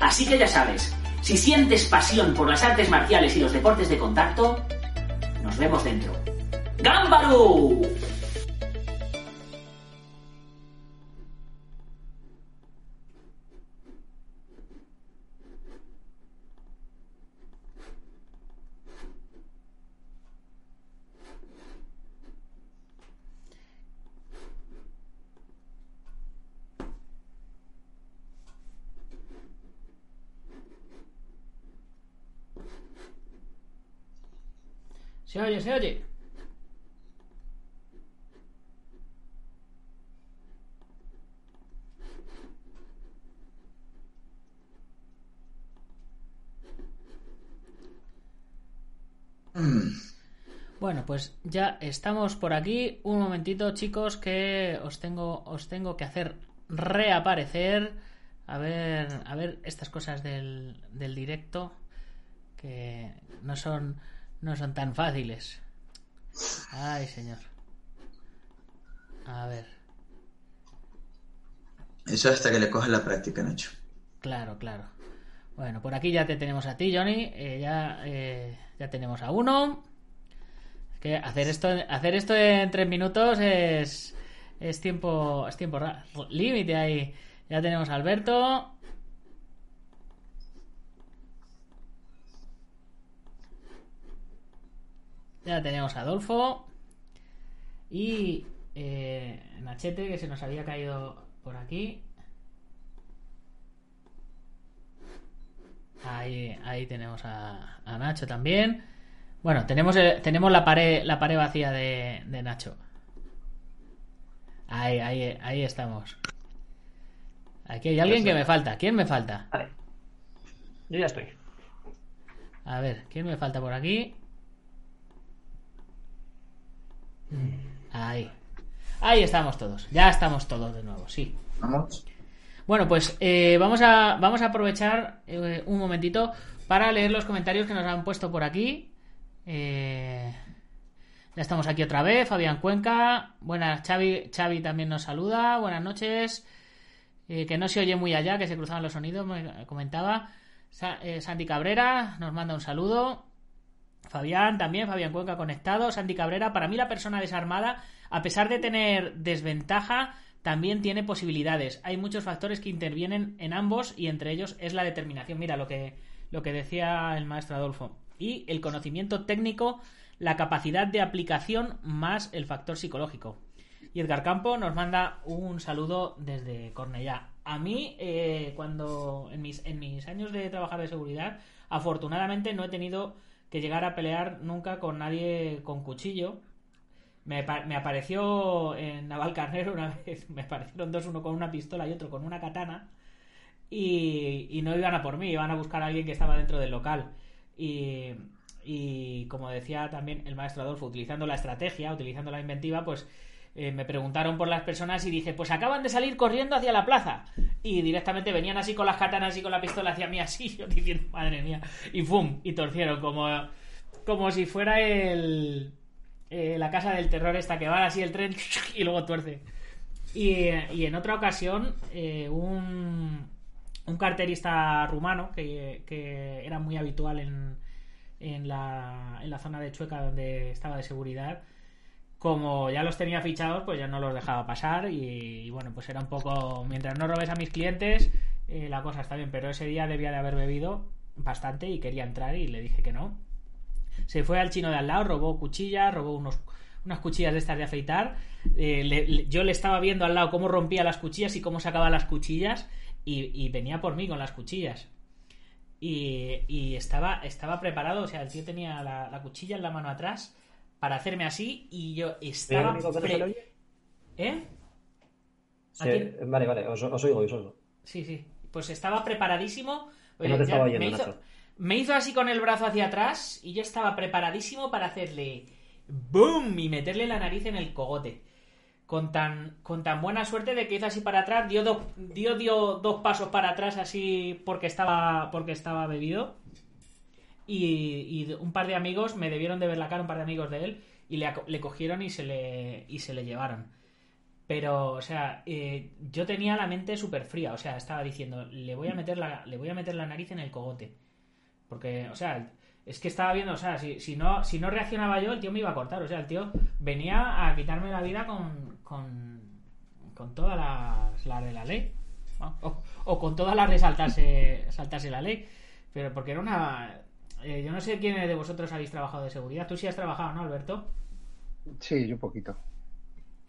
Así que ya sabes, si sientes pasión por las artes marciales y los deportes de contacto, nos vemos dentro. ¡Gámbaru! Se oye, se oye. Bueno, pues ya estamos por aquí. Un momentito, chicos, que os tengo, os tengo que hacer reaparecer. A ver, a ver estas cosas del, del directo que no son, no son tan fáciles. Ay, señor. A ver, Eso hasta que le cojas la práctica, Nacho. claro, claro. Bueno, por aquí ya te tenemos a ti, Johnny. Eh, ya, eh, ya tenemos a uno. Es que hacer esto, hacer esto en tres minutos es, es tiempo, es tiempo límite ahí. Ya tenemos a Alberto. Ya tenemos a Adolfo. Y eh, Nachete, que se nos había caído por aquí. Ahí, ahí tenemos a, a Nacho también. Bueno, tenemos, tenemos la pared, la pared vacía de, de Nacho. Ahí, ahí, ahí estamos. Aquí hay alguien que me falta. ¿Quién me falta? Vale. Yo ya estoy. A ver, ¿quién me falta por aquí? Ahí. Ahí estamos todos. Ya estamos todos de nuevo, sí. Vamos. Bueno, pues eh, vamos, a, vamos a aprovechar eh, un momentito para leer los comentarios que nos han puesto por aquí. Eh, ya estamos aquí otra vez. Fabián Cuenca. Buenas, Xavi, Xavi también nos saluda. Buenas noches. Que no se oye muy allá, que se cruzaban los sonidos, me comentaba. Sa- Santi Cabrera nos manda un saludo. Fabián también, Fabián Cuenca conectado. Santi Cabrera, para mí la persona desarmada, a pesar de tener desventaja, también tiene posibilidades. Hay muchos factores que intervienen en ambos y entre ellos es la determinación. Mira lo que, lo que decía el maestro Adolfo. Y el conocimiento técnico, la capacidad de aplicación más el factor psicológico. Y Edgar Campo nos manda un saludo desde Cornellá. A mí, eh, cuando en mis, en mis años de trabajar de seguridad, afortunadamente no he tenido que llegar a pelear nunca con nadie con cuchillo. Me, me apareció en Navalcarnero una vez, me aparecieron dos, uno con una pistola y otro con una katana. Y, y no iban a por mí, iban a buscar a alguien que estaba dentro del local. Y, y como decía también el maestro Adolfo, utilizando la estrategia, utilizando la inventiva, pues eh, me preguntaron por las personas y dije, pues acaban de salir corriendo hacia la plaza. Y directamente venían así con las katanas y con la pistola hacia mí así, yo diciendo, madre mía. Y ¡pum! Y torcieron como, como si fuera el... eh, la casa del terror esta que va así el tren y luego tuerce. Y, y en otra ocasión, eh, un, un carterista rumano que, que era muy habitual en, en, la, en la zona de Chueca donde estaba de seguridad, como ya los tenía fichados, pues ya no los dejaba pasar y, bueno, pues era un poco, mientras no robes a mis clientes, eh, la cosa está bien, pero ese día debía de haber bebido bastante y quería entrar y le dije que no. Se fue al chino de al lado, robó cuchillas, robó unos, unas cuchillas de estas de afeitar. eh, yo le estaba viendo al lado cómo rompía las cuchillas y cómo sacaba las cuchillas y, venía por mí con las cuchillas. Y, estaba, estaba preparado, o sea, el tío tenía la cuchilla en la mano atrás para hacerme así y yo ¿Soy el estaba... pre-? ¿Eh? Sí, vale, vale, os, os oigo, os oigo. Sí, sí. Pues estaba preparadísimo. No te estaba oyendo, me, hizo, me hizo así con el brazo hacia atrás y yo estaba preparadísimo para hacerle ¡boom! y meterle la nariz en el cogote. Con tan, con tan buena suerte de que hizo así para atrás, dio, dos dio, dio dos pasos para atrás así porque estaba, porque estaba bebido. Y, y un par de amigos me debieron de ver la cara, un par de amigos de él, y le, cogieron y se le, y se le llevaron. Pero, o sea, eh, yo tenía la mente súper fría. O sea, estaba diciendo, le voy a meter la, le voy a meter la nariz en el cogote. Porque, o sea, es que estaba viendo, o sea, si, si no, si no reaccionaba yo, el tío me iba a cortar. O sea, el tío venía a quitarme la vida con, con, con todas las, las de la ley. O, o con todas las de saltarse, saltarse la ley. Pero porque era una... eh, yo no sé quiénes de vosotros habéis trabajado de seguridad. Tú sí has trabajado, ¿no, Alberto? Sí, yo un poquito.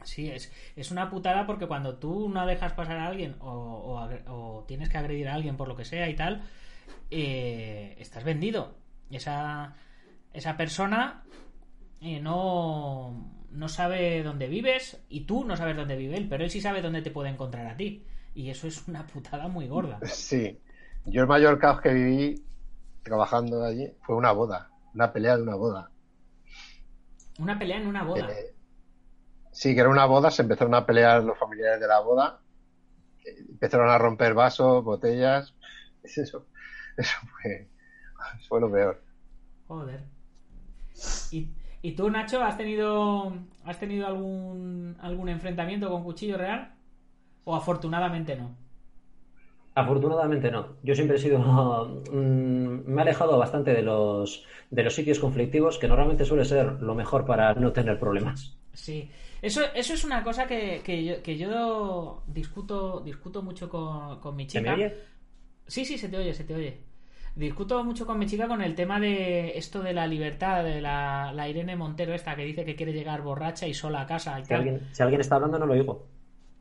Sí, es, es una putada porque cuando tú no dejas pasar a alguien o, o agre- o tienes que agredir a alguien por lo que sea y tal, eh, estás vendido. Esa, esa persona eh, no, no sabe dónde vives y tú no sabes dónde vive él, pero él sí sabe dónde te puede encontrar a ti. Y eso es una putada muy gorda. Sí. Yo el mayor caos que viví trabajando allí fue una boda, una pelea de una boda. Una pelea en una boda. Eh, sí, que era una boda, se empezaron a pelear los familiares de la boda, eh, empezaron a romper vasos, botellas. Eso, eso fue, fue lo peor. Joder. ¿Y, y tú, Nacho, has tenido has tenido algún algún enfrentamiento con cuchillo real? ¿O afortunadamente no? Afortunadamente no. Yo siempre he sido. mm, me he alejado bastante de los, de los sitios conflictivos, que normalmente suele ser lo mejor para no tener problemas. Sí. Eso, eso es una cosa que, que yo, que yo discuto, discuto mucho con, con mi ¿Se chica. me oye? Sí, sí, se te oye, se te oye. Discuto mucho con mi chica con el tema de esto de la libertad, de la, la Irene Montero esta que dice que quiere llegar borracha y sola a casa y Si tal. alguien, si alguien está hablando, no lo oigo.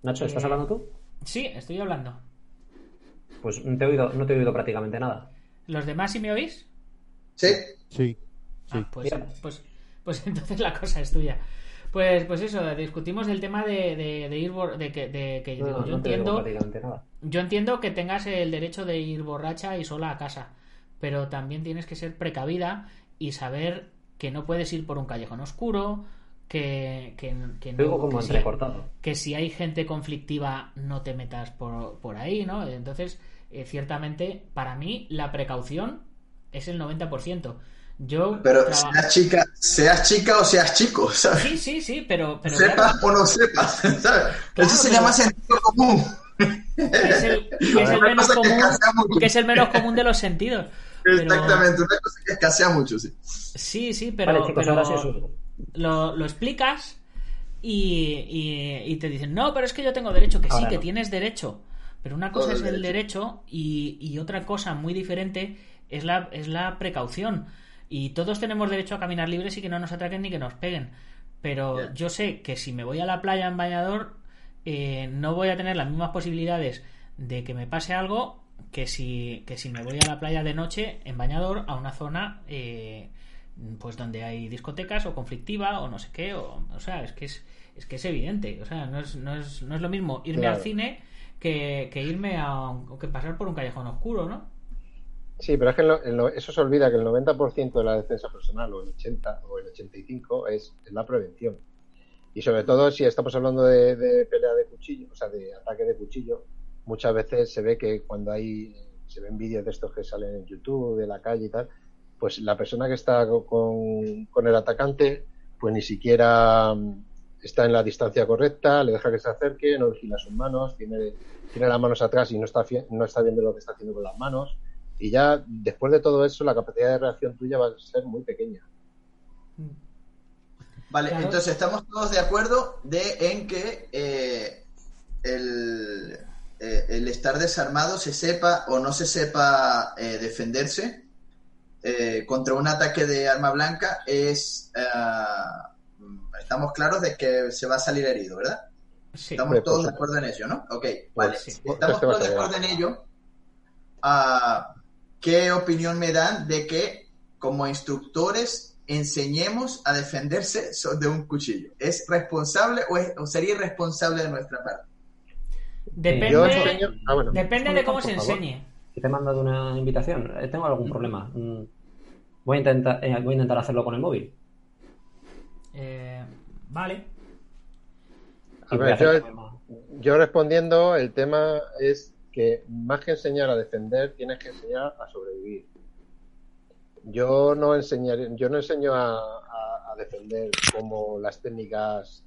Nacho, ¿estás Eh, hablando tú? Sí, estoy hablando. Pues no te he oído, no te he oído prácticamente nada. ¿Los demás sí me oís? Sí, Sí, sí. Ah, pues, pues, pues entonces la cosa es tuya. Pues, pues eso, discutimos el tema de, de, de ir de que, de que No, digo, no yo entiendo, nada. yo entiendo que tengas el derecho de ir borracha y sola a casa, pero también tienes que ser precavida y saber que no puedes ir por un callejón oscuro, que, que, que como que si- entrecortado. que si hay gente conflictiva no te metas por, por ahí, ¿no? Entonces, eh, ciertamente, para mí, la precaución es el 90%. Yo Pero seas chica, seas chica o seas chico, ¿sabes? Sí, sí, sí, pero, pero sepas claro, o no sepas, ¿sabes? Claro, Eso se pero- llama sentido común. que es el, que es el Una menos que común, que es el menos común de los sentidos. Pero- Exactamente, una cosa que escasea mucho, sí. Sí, sí, pero, vale, chicos, pero ahora sí os oigo. lo, lo explicas y, y- y te dicen, no, pero es que yo tengo derecho, que sí, que tienes derecho. Pero una cosa es el derecho y, y otra cosa muy diferente es la, es la precaución. Y todos tenemos derecho a caminar libres y que no nos atraquen ni que nos peguen. Pero yo sé que si me voy a la playa en bañador, eh, no voy a tener las mismas posibilidades de que me pase algo que si, que si me voy a la playa de noche en bañador a una zona eh, pues donde hay discotecas o conflictiva o no sé qué o, o sea es que es, es que es evidente o sea no es, no es, no es lo mismo irme Claro. al cine que, irme a que pasar por un callejón oscuro ¿no? Sí, pero es que en lo- eso se olvida que el 90% de la defensa personal, o el 80 o el 85, es, es la prevención. Y sobre todo si estamos hablando de, de pelea de cuchillo, o sea, de ataque de cuchillo, muchas veces se ve que cuando hay, se ven vídeos de estos que salen en YouTube, de la calle y tal, pues la persona que está co- con, con el atacante, pues ni siquiera mm, está en la distancia correcta, le deja que se acerque, no vigila sus manos, tiene, tiene las manos atrás y no está, no está viendo lo que está haciendo con las manos. Y ya después de todo eso, la capacidad de reacción tuya va a ser muy pequeña. Vale, Claro. entonces estamos todos de acuerdo de en que eh, el, eh, el estar desarmado se sepa o no se sepa eh, defenderse eh, contra un ataque de arma blanca es ah, estamos claros de que se va a salir herido, ¿verdad? Sí Estamos todos de acuerdo en ello, ¿no? Ok, vale. sí. Pues estamos te vas todos de acuerdo en ello. ah, ¿Qué opinión me dan de que como instructores enseñemos a defenderse de un cuchillo? ¿Es responsable o, es- o sería irresponsable de nuestra parte? depende, Yo enseño. Ah, bueno. depende de cómo se enseñe Si te he mandado una invitación, eh, tengo algún problema. Mm, Voy a intentar, eh, voy a intentar hacerlo con el móvil. Eh, vale A ver, yo, yo respondiendo, el tema es que más que enseñar a defender, tienes que enseñar a sobrevivir. Yo no enseñaré, yo no enseño a, a- a defender como las técnicas.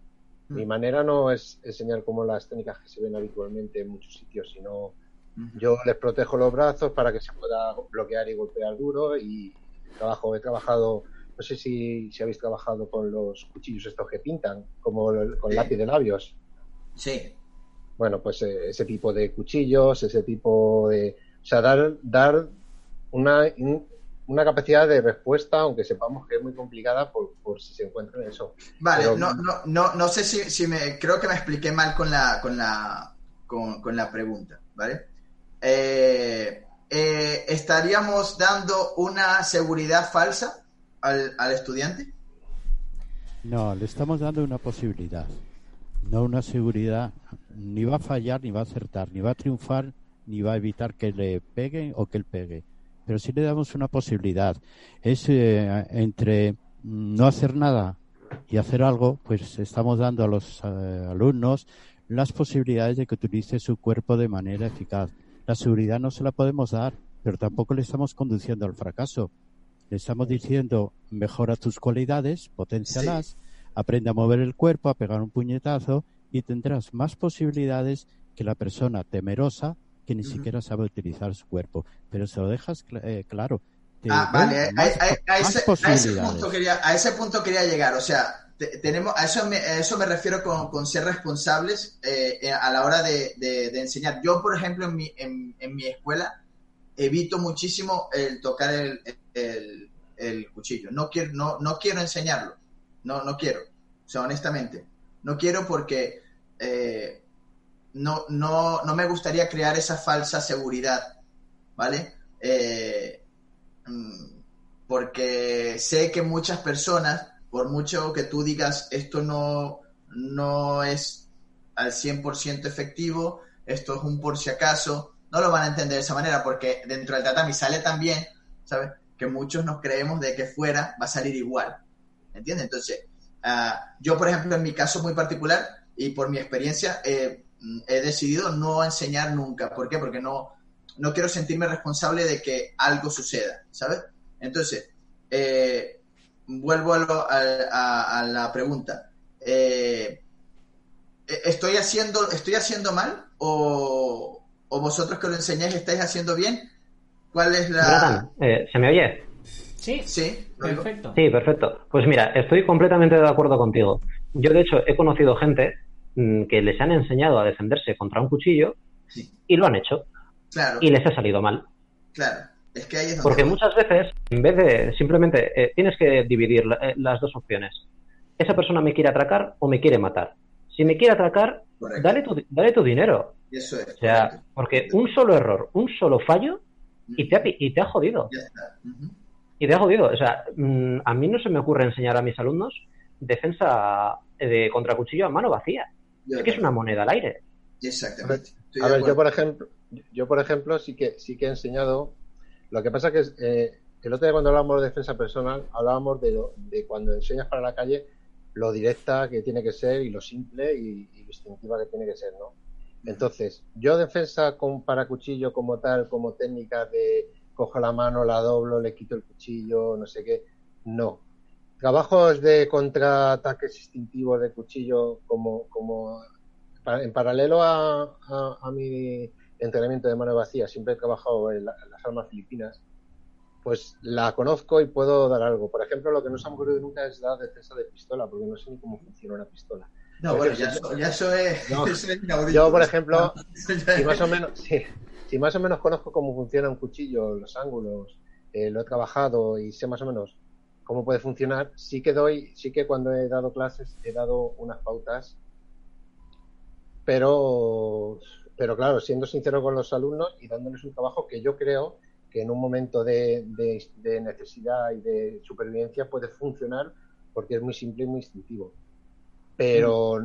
Mi manera no es enseñar como las técnicas que se ven habitualmente en muchos sitios, sino yo les protejo los brazos para que se pueda bloquear y golpear duro y trabajo, he trabajado, no sé si, si habéis trabajado con los cuchillos estos que pintan, como el- con Sí. lápiz de labios. Sí. Bueno, pues eh, ese tipo de cuchillos, ese tipo de... O sea, dar, dar una, un- una capacidad de respuesta, aunque sepamos que es muy complicada por, por si se encuentra en eso. Vale, Pero- no, no, no, no sé si, si me creo que me expliqué mal con la con la con, con la pregunta, ¿vale? Eh, eh, estaríamos dando una seguridad falsa al, al estudiante. No, le estamos dando una posibilidad, no una seguridad. Ni va a fallar, ni va a acertar, ni va a triunfar, ni va a evitar que le peguen o que él pegue. Pero sí le damos una posibilidad. Es eh, entre no hacer nada y hacer algo, pues estamos dando a los eh, alumnos las posibilidades de que utilice su cuerpo de manera eficaz. La seguridad no se la podemos dar, pero tampoco le estamos conduciendo al fracaso. Le estamos diciendo, mejora tus cualidades, potencialas, aprende a mover el cuerpo, a pegar un puñetazo y tendrás más posibilidades que la persona temerosa que ni siquiera sabe utilizar su cuerpo. Pero se lo dejas cl- eh, claro. Ah, vale, a, más, a- a- a más ese, punto quería, a ese punto quería llegar. O sea, te- tenemos, a eso me, a eso me refiero con, con ser responsables eh, eh, a la hora de, de- de enseñar. Yo, por ejemplo, en mi, en, en mi escuela evito muchísimo el tocar el, el- el cuchillo. No quiero, no, no quiero enseñarlo. No, no quiero. O sea, honestamente. No quiero porque eh, no, no, no me gustaría crear esa falsa seguridad. ¿Vale? Eh, mm, porque sé que muchas personas, por mucho que tú digas esto no, no es al 100% efectivo, esto es un por si acaso, no lo van a entender de esa manera porque dentro del tatami sale también, ¿sabes? Que muchos nos creemos de que fuera va a salir igual, ¿entiendes? Entonces, ah, yo por ejemplo en mi caso muy particular y por mi experiencia eh, he decidido no enseñar nunca, ¿por qué? Porque no, no quiero sentirme responsable de que algo suceda, ¿sabes? Entonces, eh, vuelvo a, lo- a- la pregunta. Eh, ¿Estoy haciendo, estoy haciendo mal o, o vosotros que lo enseñáis estáis haciendo bien? ¿Cuál es la...? Eh, ¿se me oye? Sí, Sí, perfecto. Sí, perfecto. Pues mira, estoy completamente de acuerdo contigo. Yo, de hecho, he conocido gente mm, que les han enseñado a defenderse contra un cuchillo Sí, y lo han hecho claro, y les ha salido mal. claro. Es que ahí es donde Porque voy. muchas veces, en vez de simplemente, eh, tienes que dividir la- eh, las dos opciones. Esa persona me quiere atracar o me quiere matar. Si me quiere atracar, Correcto. dale tu, dale tu dinero. Eso es. O sea, correcto. porque un solo error, un solo fallo y te ha, pi- y te ha jodido. Ya está. Ujú. Y te ha jodido. O sea, mm, a mí no se me ocurre enseñar a mis alumnos defensa de contracuchillo a mano vacía. Yo Es que es una moneda al aire. Exactamente. Estoy A ver, yo por ejemplo, yo por ejemplo sí que sí que he enseñado. Lo que pasa que es, eh, el otro día cuando hablábamos de defensa personal hablábamos de, lo, de cuando enseñas para la calle lo directa que tiene que ser y lo simple y, y lo instintiva que tiene que ser, ¿no? Entonces, yo defensa con para cuchillo como tal, como técnica de cojo la mano, la doblo, le quito el cuchillo, no sé qué, no. Trabajos de contraataques instintivos de cuchillo como, como en paralelo a, mi entrenamiento de mano vacía, siempre he trabajado en, la- las armas filipinas, pues la conozco y puedo dar algo. Por ejemplo, lo que no se ha ocurrido nunca es la defensa de pistola, porque no sé ni cómo funciona una pistola. No, bueno, ya, eso- ya eso es, No. eso es. Yo, por ejemplo, si más o menos, sí, si más o menos conozco cómo funciona un cuchillo, los ángulos, eh, lo he trabajado y sé más o menos cómo puede funcionar, sí que doy, sí que cuando he dado clases he dado unas pautas, pero, pero claro, siendo sincero con los alumnos y dándoles un trabajo que yo creo que en un momento de, de- de necesidad y de supervivencia puede funcionar porque es muy simple y muy instintivo. Pero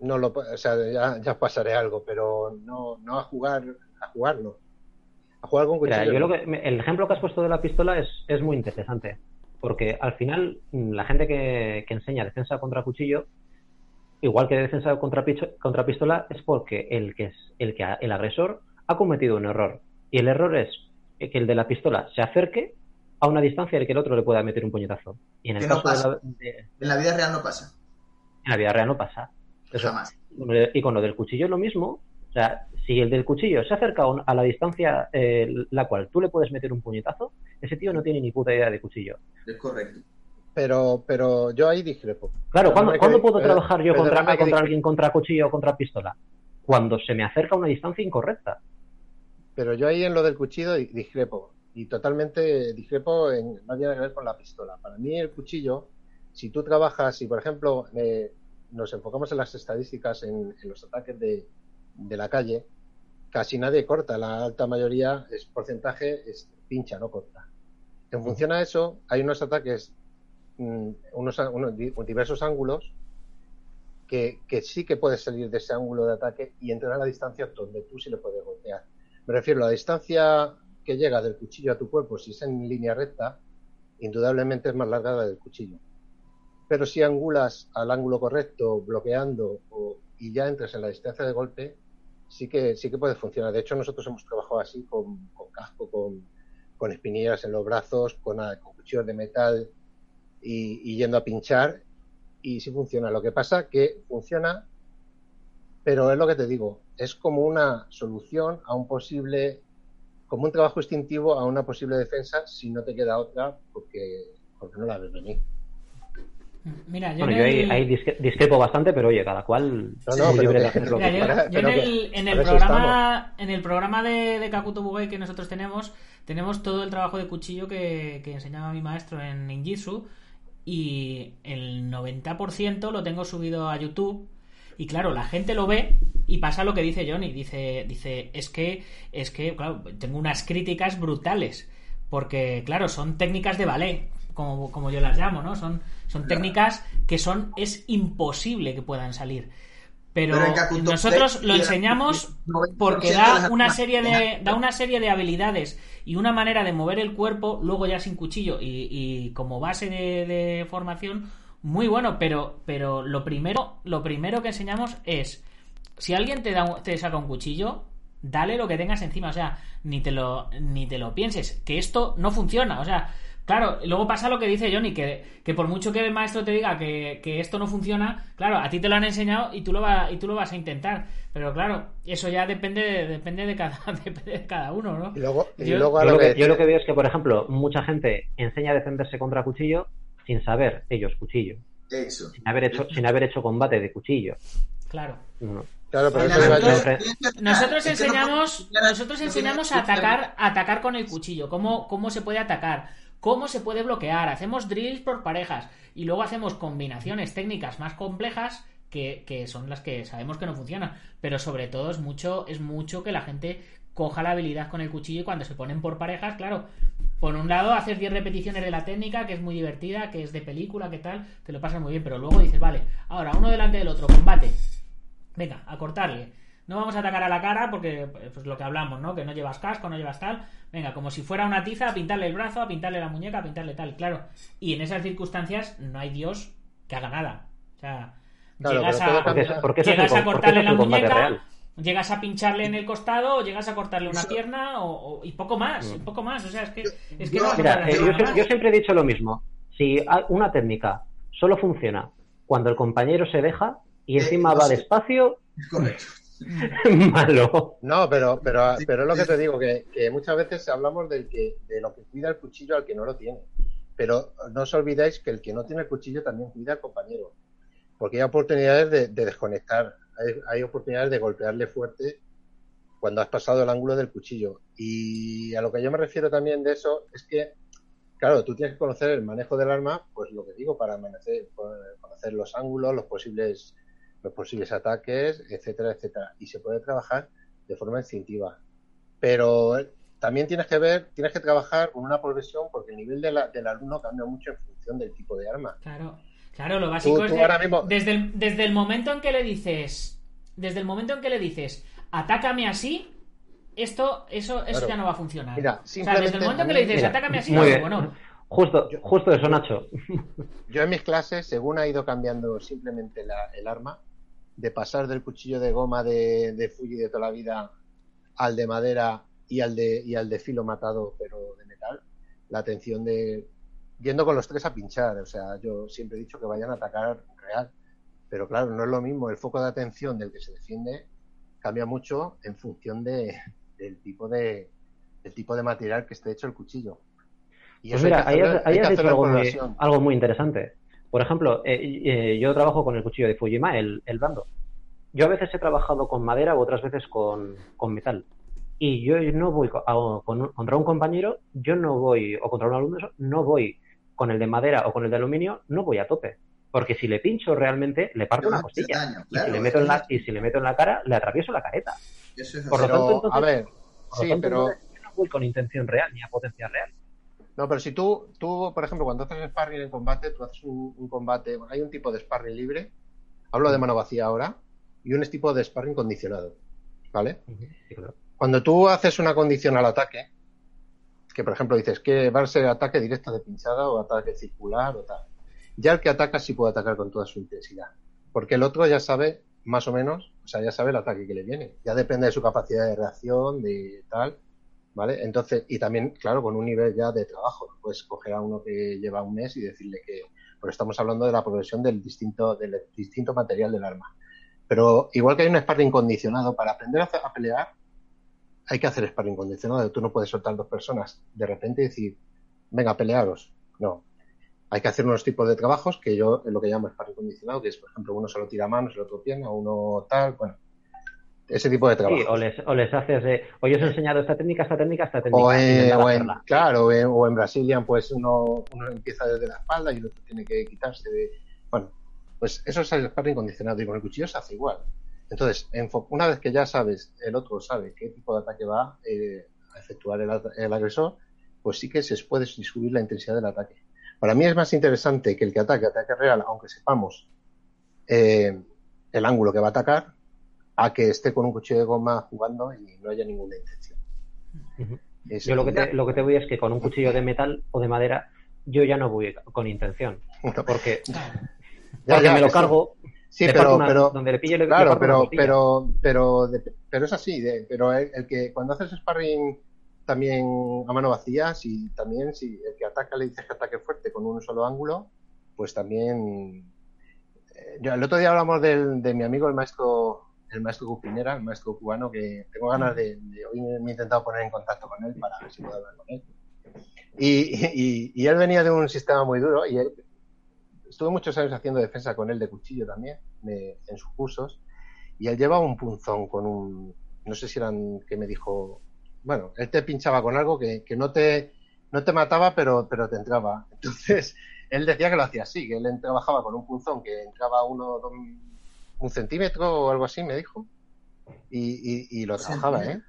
no lo, o sea, ya, ya pasaré algo, pero no, no a jugar, a jugar no. A jugar con Mira, cuchillo. yo no. lo que, me- el ejemplo que has puesto de la pistola es, es muy interesante. Porque al final, mm, la gente que, que enseña defensa contra cuchillo, igual que defensa contra, picho- contra pistola, es porque el que es el que ha- el agresor ha cometido un error. Y el error es que el de la pistola se acerque a una distancia en que el otro le pueda meter un puñetazo. Y en el Que no caso de la, de- En la vida real no pasa. En la vida real no pasa. Eso- Jamás. y con lo del cuchillo es lo mismo. O sea, si el del cuchillo se acerca a la distancia eh, la cual tú le puedes meter un puñetazo, ese tío no tiene ni puta idea de cuchillo. Es correcto. Pero, pero yo ahí discrepo. Claro, ¿cuándo, Perdóname ¿cuándo que- puedo trabajar yo contra, contra alguien contra cuchillo o contra pistola? Cuando se me acerca a una distancia incorrecta. Pero yo ahí en lo del cuchillo di- discrepo. Y totalmente discrepo en no tiene que ver con la pistola. Para mí el cuchillo, si tú trabajas, si por ejemplo eh, nos enfocamos en las estadísticas, en, en los ataques de, de la calle, casi nadie corta. La alta mayoría es porcentaje es pincha, no corta. En función a eso, hay unos ataques, mm, unos, diversos ángulos que, que sí que puedes salir de ese ángulo de ataque y entrar a la distancia donde tú sí le puedes golpear. Me refiero a la distancia que llega del cuchillo a tu cuerpo, si es en línea recta, indudablemente es más larga la del cuchillo. Pero si angulas al ángulo correcto, bloqueando o- y ya entras en la distancia de golpe, sí que sí que puede funcionar. De hecho, nosotros hemos trabajado así con, con casco, con, con espinilleras en los brazos, con, ah, con cuchillos de metal y, y yendo a pinchar y sí funciona. Lo que pasa que funciona, pero es lo que te digo, es como una solución a un posible, como un trabajo instintivo a una posible defensa si no te queda otra porque, porque no la ves venir. Mira, yo, Bueno, en yo ahí, el- ahí disque- discrepo bastante, pero oye, cada cual No, es no, pero libre de que- hacer lo que yo, quiera. Para- yo en el, en programa, en el programa de, de Kakuto Bugai que nosotros tenemos, tenemos todo el trabajo de cuchillo que, que enseñaba mi maestro en ninjitsu y el 90% lo tengo subido a YouTube y claro, la gente lo ve y pasa lo que dice Johnny, dice, dice, es que, es que, claro, tengo unas críticas brutales porque, claro, son técnicas de ballet, como, como yo las llamo, ¿no? Son, son técnicas que son, es imposible que puedan salir. Pero, nosotros lo enseñamos 90% porque da una serie de da una serie de habilidades y una manera de mover el cuerpo luego ya sin cuchillo y, y como base de, de formación muy bueno pero pero lo primero lo primero que enseñamos es si alguien te da te saca un cuchillo dale lo que tengas encima, o sea, ni te lo, ni te lo pienses, que esto no funciona, o sea, claro, luego pasa lo que dice Johnny, que, que por mucho que el maestro te diga que, que esto no funciona, claro, a ti te lo han enseñado y tú lo, va, y tú lo vas a intentar, pero claro, eso ya depende, de- depende, de, cada, depende de cada uno, ¿no? Y luego, y Yo- luego Yo lo que que, yo lo que veo es que, por ejemplo, mucha gente enseña a defenderse contra cuchillo sin saber ellos cuchillo, Eso. sin haber hecho, sin haber hecho combate de cuchillo. Claro. No. Claro, pero nosotros- enseñamos, nosotros no enseñamos a atacar, a atacar con el cuchillo, cómo, cómo se puede atacar, cómo se puede bloquear, hacemos drills por parejas y luego hacemos combinaciones técnicas más complejas que, son las que sabemos que no funcionan. Pero sobre todo es mucho, es mucho que la gente coja la habilidad con el cuchillo y cuando se ponen por parejas, claro, por un lado haces 10 repeticiones de la técnica, que es muy divertida, que es de película, que tal, te lo pasas muy bien, pero luego dices, vale, ahora uno delante del otro, combate. Venga, a cortarle. No vamos a atacar a la cara porque, pues lo que hablamos, ¿no? Que no llevas casco, no llevas tal. Venga, como si fuera una tiza, a pintarle el brazo, a pintarle la muñeca, a pintarle tal. Claro. Y en esas circunstancias no hay Dios que haga nada. O sea, Claro, llegas a, Porque, porque llegas a cortarle la muñeca, real. llegas a pincharle en el costado, o llegas a cortarle una Eso- pierna o, o- y poco más, y poco más. O sea, es que, es que yo- no Mira, eh, yo, nada sie- más. yo siempre he dicho lo mismo. Si una técnica solo funciona cuando el compañero se deja y Eh, encima no va despacio, Es correcto. malo. No, pero, pero, pero es lo que te digo, que, que muchas veces hablamos del que, de lo que cuida el cuchillo al que no lo tiene. Pero no os olvidéis que el que no tiene el cuchillo también cuida al compañero. Porque hay oportunidades de, de desconectar, hay, hay oportunidades de golpearle fuerte cuando has pasado el ángulo del cuchillo. Y a lo que yo me refiero también de eso es que, claro, tú tienes que conocer el manejo del arma, pues lo que digo, para amanecer- conocer los ángulos, los posibles los posibles ataques, etcétera, etcétera. Y se puede trabajar de forma instintiva. Pero eh, también tienes que ver, tienes que trabajar con una progresión porque el nivel de la- del alumno cambia mucho en función del tipo de arma. Claro, claro, lo básico Tú- es tú de- ahora mismo- desde, el, desde el momento en que le dices, desde el momento en que le dices, atácame así, esto, eso, eso Claro. ya no va a funcionar. Mira, o sea, desde el momento en que le dices, Mira, atácame así, muy bien. bueno, Justo, justo eso, Nacho. Yo en mis clases, según ha ido cambiando simplemente la- el arma, de pasar del cuchillo de goma de, de Fuji de toda la vida al de madera y al de, y al de filo matado, pero de metal, la atención de yendo con los tres a pinchar. O sea, yo siempre he dicho que vayan a atacar real. Pero claro, no es lo mismo. El foco de atención del que se defiende cambia mucho en función de, del tipo de del tipo de material que esté hecho el cuchillo. Y Pues eso hay mira, ahí has, algo muy interesante. Por ejemplo, eh, eh, yo trabajo con el cuchillo de Fujima, el, el blando. Yo a veces he trabajado con madera u otras veces con, con metal. Y yo no voy a- con un- contra un compañero, yo no voy, o contra un alumno, no voy con el de madera o con el de aluminio, no voy a tope. Porque si le pincho realmente, le parto una costilla. daño, y, si le meto en la, y si le meto en la cara, le atravieso la careta. Eso es Por lo tanto, entonces- a ver, sí, tanto, pero entonces, yo no voy con intención real ni a potencia real. No, pero si tú, tú, por ejemplo, cuando haces sparring en combate, tú haces un, un combate, hay un tipo de sparring libre, hablo de mano vacía ahora, y un tipo de sparring condicionado, ¿vale? Cuando tú haces una condición al ataque, que por ejemplo dices que va a ser ataque directo de pinchada o ataque circular o tal, ya el que ataca sí puede atacar con toda su intensidad, porque el otro ya sabe más o menos, o sea, ya sabe el ataque que le viene, ya depende de su capacidad de reacción, de tal, ¿vale? Entonces, y también, claro, con un nivel ya de trabajo, no puedes coger a uno que lleva un mes y decirle que, porque estamos hablando de la progresión del distinto, del distinto material del arma. Pero igual que hay un sparring condicionado, para aprender a, pelear, hay que hacer sparring condicionado. Tú no puedes soltar dos personas de repente y decir, venga, pelearos. No. Hay que hacer unos tipos de trabajos que yo lo que llamo sparring condicionado, que es, por ejemplo, uno solo tira manos, el otro pierna, uno tal, bueno. Ese tipo de trabajo. Sí, o les, o les haces de, oye, os he enseñado esta técnica, esta técnica, esta técnica. O en, o en- claro, o en, o en Brazilian, pues uno, uno empieza desde la espalda y el otro tiene que quitarse de. Bueno, pues eso es el sparring condicionado y con el cuchillo se hace igual. Entonces, una vez que ya sabes, el otro sabe qué tipo de ataque va eh, a efectuar el, el agresor, pues sí que se puede subir la intensidad del ataque. Para mí es más interesante que el que ataque ataque real, aunque sepamos eh, el ángulo que va a atacar, a que esté con un cuchillo de goma jugando y no haya ninguna intención. Yo lo que, te, lo que te voy es que con un cuchillo de metal o de madera, yo ya no voy con intención. Porque. Ya, porque ya, me lo cargo, Sí, pero, una- pero, donde le pille le- claro, pero, pero, pero, de- pero es así, de- pero el, el que cuando haces sparring también a mano vacía, si también si el que ataca le dices que ataque fuerte con un solo ángulo, pues también. eh, yo, el otro día hablamos del, de mi amigo el maestro, el maestro Cupinera, el maestro cubano, que tengo ganas de, de- hoy me he intentado poner en contacto con él para ver si puedo hablar con él. Y, y, y él venía de un sistema muy duro y él estuve muchos años haciendo defensa con él de cuchillo también, de- en sus cursos, y él llevaba un punzón con un, no sé si eran, que me dijo, bueno, él te pinchaba con algo que, que no te no te mataba, pero, pero te entraba. Entonces, él decía que lo hacía así, que él trabajaba con un punzón que entraba uno, dos- un centímetro o algo así, me dijo, y, y, y lo trabajaba, ¿eh?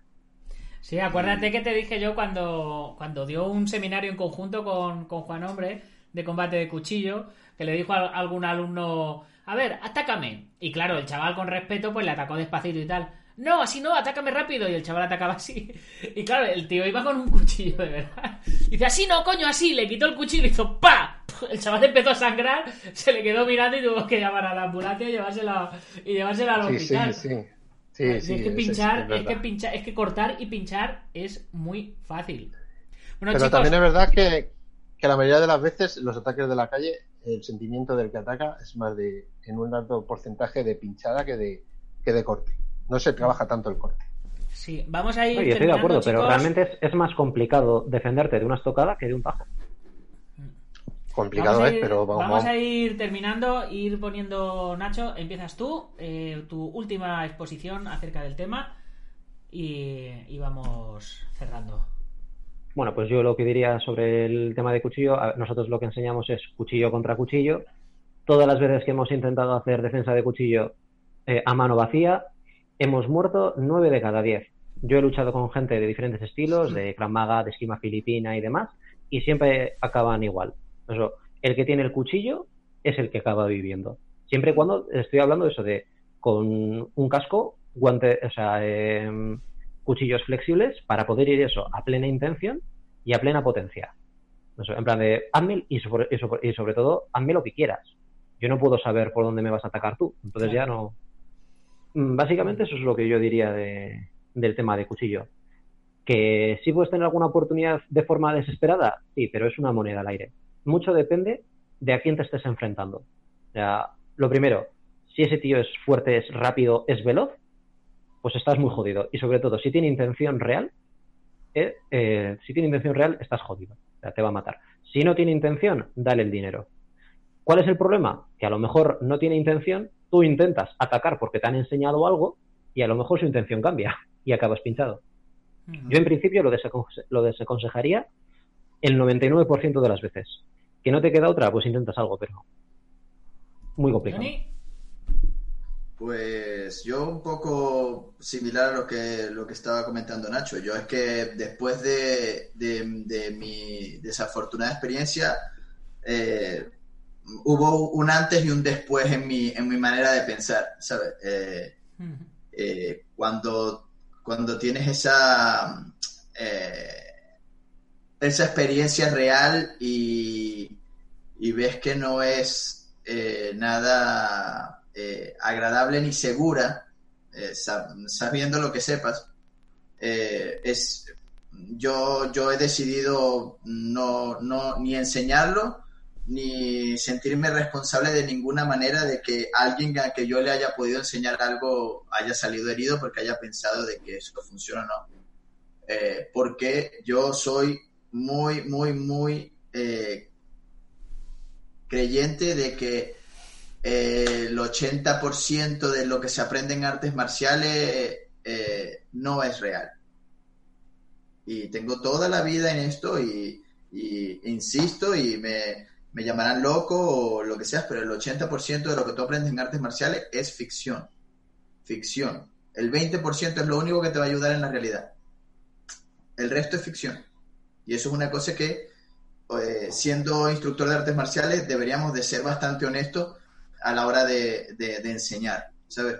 Sí, acuérdate que te dije yo cuando, cuando dio un seminario en conjunto con, con Juan Hombre de combate de cuchillo, que le dijo a algún alumno, a ver, atácame. Y claro, el chaval con respeto pues le atacó despacito y tal. No, así no, atácame rápido. Y el chaval atacaba así. Y claro, el tío iba con un cuchillo, de verdad. Y dice, así no, coño, así. Le quitó el cuchillo y hizo ¡pa! El chaval empezó a sangrar, se le quedó mirando y tuvo que llamar a la ambulancia y llevársela, y llevársela al Sí, sí, hospital. sí. Sí, es sí, que es- pinchar, es que pinchar, es que cortar y pinchar es muy fácil. Bueno, Pero chicos, también es verdad que, que la mayoría de las veces los ataques de la calle, el sentimiento del que ataca es más de, en un alto porcentaje de pinchada que de, que de corte. No se trabaja tanto el corte. sí, vamos a ir. Oye, estoy de acuerdo, pero realmente es, es más complicado defenderte de una estocada que de un tajo. Complicado Vamos a es, ir- pero vamos, vamos a ir terminando, ir poniendo, Nacho, empiezas tú, eh, tu última exposición acerca del tema y, y vamos cerrando. Bueno, pues yo lo que diría sobre el tema de cuchillo, nosotros lo que enseñamos es cuchillo contra cuchillo. Todas las veces que hemos intentado hacer defensa de cuchillo eh, a mano vacía, hemos muerto nueve de cada diez. Yo he luchado con gente de diferentes estilos, de Krav Maga, de esquima filipina y demás, y siempre acaban igual. Eso, el que tiene el cuchillo es el que acaba viviendo. Siempre y cuando estoy hablando de eso de con un casco, guante, o sea, em, cuchillos flexibles para poder ir eso a plena intención y a plena potencia. Eso, en plan de, hazme y sobre, y sobre- y sobre todo, hazme lo que quieras. Yo no puedo saber por dónde me vas a atacar tú, entonces ya no. Mm, Básicamente eso es lo que yo diría de, del tema de cuchillo. Que si puedes tener alguna oportunidad de forma desesperada, sí, pero es una moneda al aire. Mucho depende de a quién te estés enfrentando. O sea, lo primero, si ese tío es fuerte, es rápido, es veloz, pues estás muy jodido. Y sobre todo, si tiene intención real, eh, eh, si tiene intención real, estás jodido. O sea, te va a matar. Si no tiene intención, dale el dinero. ¿Cuál es el problema? Que a lo mejor no tiene intención, tú intentas atacar porque te han enseñado algo y a lo mejor su intención cambia y acabas pinchado. Yo en principio lo, desaconse- lo desaconsejaría el 99% de las veces. Que no te queda otra, pues intentas algo, pero muy complicado. Pues yo un poco similar a lo que, lo que estaba comentando Nacho. Yo es que después de, de- de mi desafortunada experiencia, eh, hubo un antes y un después en mi, en mi manera de pensar, ¿sabes? Eh, eh, cuando, cuando tienes esa, eh, esa experiencia real y, y ves que no es eh, nada eh, agradable ni segura, eh, sab- sabiendo lo que sepas, eh, es, yo, yo he decidido no, no ni enseñarlo ni sentirme responsable de ninguna manera de que alguien a que yo le haya podido enseñar algo haya salido herido porque haya pensado de que eso funciona o no. Eh, porque yo soy muy, muy, muy eh, creyente de que eh, el 80% de lo que se aprende en artes marciales eh, no es real. Y tengo toda la vida en esto y, insisto y me, me llamarán loco o lo que sea, pero el 80% de lo que tú aprendes en artes marciales es ficción. Ficción. El 20% es lo único que te va a ayudar en la realidad. El resto es ficción. Y eso es una cosa que, eh, siendo instructor de artes marciales, deberíamos de ser bastante honestos a la hora de, de- de enseñar, ¿sabes?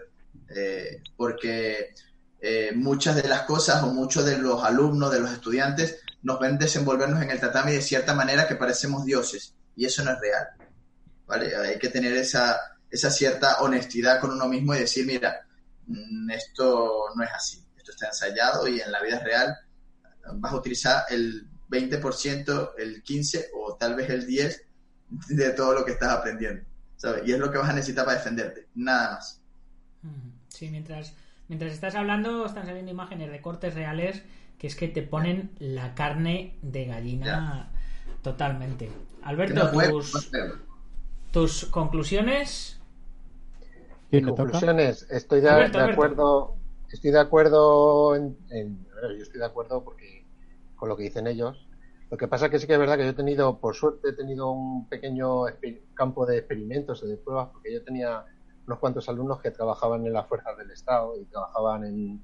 Eh, porque eh, muchas de las cosas o muchos de los alumnos, de los estudiantes, nos ven desenvolvernos en el tatami de cierta manera que parecemos dioses y eso no es real. ¿vale? Hay que tener esa, esa cierta honestidad con uno mismo y decir, mira, mm, esto no es así, esto está ensayado y en la vida real vas a utilizar el 20%, el 15% o tal vez el 10% de todo lo que estás aprendiendo. ¿sabes? Y es lo que vas a necesitar para defenderte, nada más. Sí, mientras, mientras estás hablando, están saliendo imágenes de cortes reales que es que te ponen la carne de gallina totalmente. Alberto, no tus, tus conclusiones. Conclusiones, estoy de, Alberto, de Alberto. acuerdo, estoy de acuerdo en, yo estoy de acuerdo porque con lo que dicen ellos. Lo que pasa que sí que es verdad que yo he tenido, por suerte, he tenido un pequeño campo de experimentos o de pruebas, porque yo tenía unos cuantos alumnos que trabajaban en las fuerzas del Estado y trabajaban en,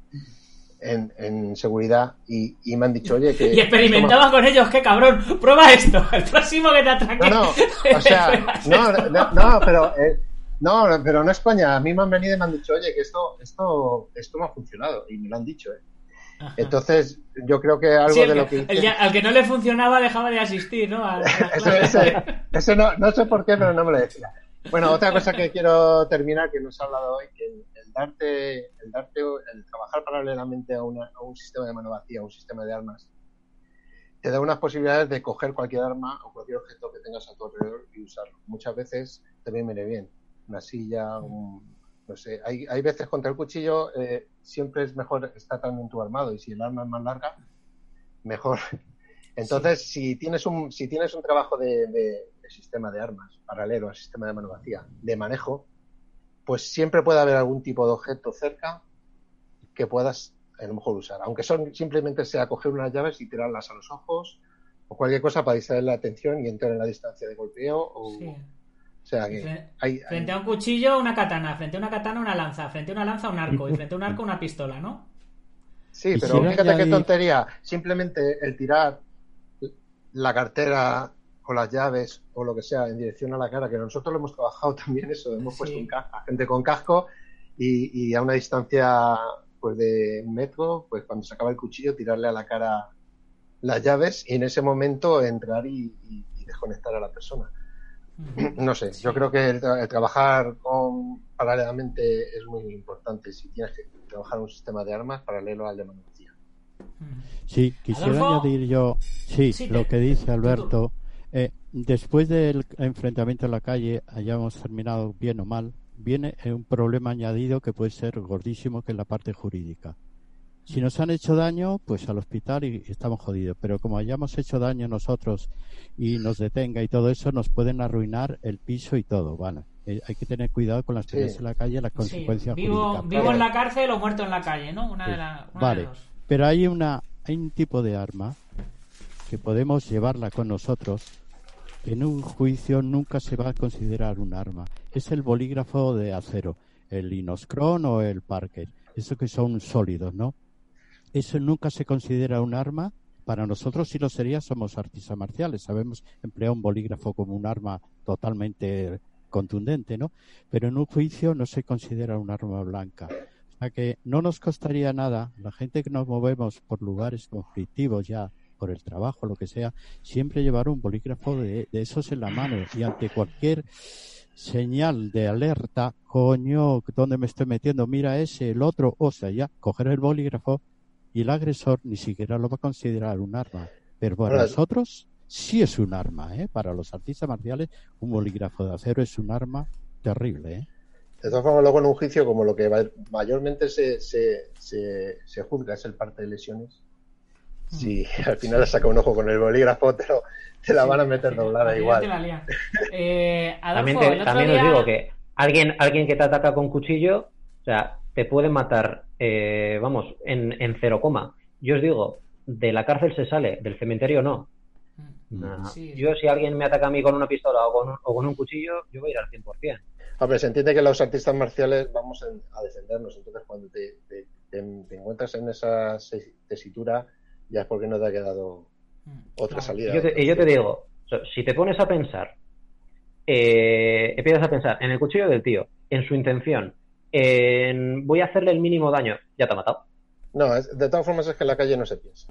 en, en seguridad y, y me han dicho, oye, que... Y experimentaba con ellos, qué cabrón. Prueba esto. El próximo que te atraque. No, no, o sea, no, no, no, pero eh, no, pero no España. A mí me han venido y me han dicho, oye, que esto, esto, esto no ha funcionado y me lo han dicho. ¿eh? Entonces, yo creo que algo Sí, de que- lo que ya- al que no le funcionaba dejaba de asistir, ¿no? A- a las Eso, ese- no, no sé por qué, pero no me lo decía. Bueno, otra cosa que quiero terminar, que nos ha hablado hoy, que el, el darte, el darte, el trabajar paralelamente a, una- a un sistema de mano vacía, a un sistema de armas, te da unas posibilidades de coger cualquier arma o cualquier objeto que tengas a tu alrededor y usarlo. Muchas veces también viene bien. Una silla, un, no sé. Hay, hay veces contra el cuchillo eh, siempre es mejor estar también tu armado y si el arma es más larga, mejor. Entonces, si tienes un si tienes un trabajo de, de- de sistema de armas paralelo al sistema de mano vacía, de manejo, pues siempre puede haber algún tipo de objeto cerca que puedas a lo mejor usar, aunque son simplemente sea coger unas llaves y tirarlas a los ojos o cualquier cosa para distraer la atención y entrar en la distancia de golpeo o, Sí. O sea que Fre- hay, hay- Frente a un cuchillo, una katana. Frente a una katana, una lanza. Frente a una lanza, un arco. Y frente a un arco, una pistola, ¿no? Sí, pero fíjate qué añadir- tontería. Simplemente el tirar la cartera o las llaves o lo que sea en dirección a la cara, que nosotros lo hemos trabajado también eso, hemos Sí. puesto un a gente con casco y, y a una distancia pues de un metro, pues cuando se acaba el cuchillo tirarle a la cara las llaves y en ese momento entrar y, y- y desconectar a la persona. No sé, yo creo que el, tra- el trabajar con, paralelamente es muy importante si tienes que trabajar un sistema de armas paralelo al de mano vacía. Sí, quisiera Adolfo. añadir yo, sí, Sí, lo que dice Alberto. Eh, después del enfrentamiento en la calle, hayamos terminado bien o mal, viene un problema añadido que puede ser gordísimo, que es la parte jurídica. Si nos han hecho daño, pues al hospital y estamos jodidos. Pero como hayamos hecho daño nosotros y nos detenga y todo eso, nos pueden arruinar el piso y todo. Bueno, eh, hay que tener cuidado con las Sí. peleas en la calle, las Sí, consecuencias vivo, jurídicas. vivo en la cárcel o muerto en la calle, ¿no? Una de, Sí. la, una Vale. de dos. Pero hay una hay un tipo de arma que podemos llevarla con nosotros que en un juicio nunca se va a considerar un arma. Es el bolígrafo de acero, el Inoscron o el Parker. Eso que son sólidos, ¿no? Eso nunca se considera un arma. Para nosotros sí lo sería, somos artistas marciales. Sabemos emplear un bolígrafo como un arma totalmente contundente, ¿no? Pero en un juicio no se considera un arma blanca. O sea que no nos costaría nada, la gente que nos movemos por lugares conflictivos ya, por el trabajo, lo que sea, siempre llevar un bolígrafo de, de esos en la mano y ante cualquier señal de alerta, coño, ¿dónde me estoy metiendo? Mira ese, el otro, o sea, ya, coger el bolígrafo y el agresor ni siquiera lo va a considerar un arma. Pero para Ahora- nosotros sí es un arma, ¿eh? Para los artistas marciales, un bolígrafo de acero es un arma terrible, ¿eh? De todas formas, luego en un juicio, como lo que mayormente se, se, se, se juzga es el parte de lesiones, si al final le saca un ojo con el bolígrafo, te, lo- te la van a meter Sí, doblada igual. Eh, Adolfo, También, te- también día- os digo que alguien, alguien que te ataca con cuchillo, o sea, te puede matar, eh, vamos, en, en cero coma. Yo os digo, de la cárcel se sale, del cementerio no. Nah, Sí. Yo si alguien me ataca a mí con una pistola o con, un- o con un cuchillo, yo voy a ir al 100%. Hombre, se entiende que los artistas marciales vamos en- a defendernos, entonces cuando te, te- te- te encuentras en esa tesitura, ya es porque no te ha quedado otra Claro. salida. Y yo te, y yo te digo, si te pones a pensar, eh, empiezas a pensar en el cuchillo del tío, en su intención, en voy a hacerle el mínimo daño, ya te ha matado. No, es- de todas formas es que en la calle no se piensa.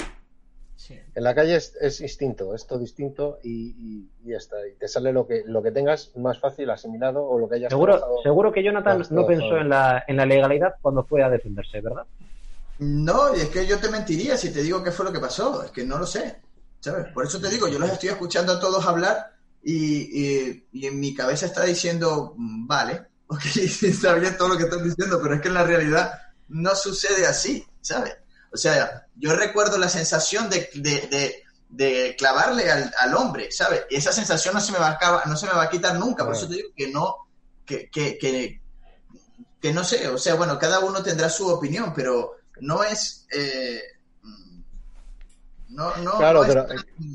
Sí. En la calle es, es instinto, es todo distinto y, y- y ya está. Y te sale lo que, lo que tengas más fácil asimilado o lo que hayas Seguro, seguro que Jonathan no pensó todo. en la, en la legalidad cuando fue a defenderse, ¿verdad? No, y es que yo te mentiría si te digo qué fue lo que pasó, es que no lo sé, ¿sabes? Por eso te digo, yo los estoy escuchando a todos hablar y, y- y en mi cabeza está diciendo, mm, vale, ok, sí, está bien todo lo que están diciendo, pero es que en la realidad no sucede así, ¿sabes? O sea, yo recuerdo la sensación de, de, de- de clavarle al, al hombre, ¿sabes? Y esa sensación no se me va a acabar- no se me va a quitar nunca, por eso te digo que no, que, que, que, que no sé, o sea, bueno, cada uno tendrá su opinión, pero no es... eh, no, no, Claro, no es pero-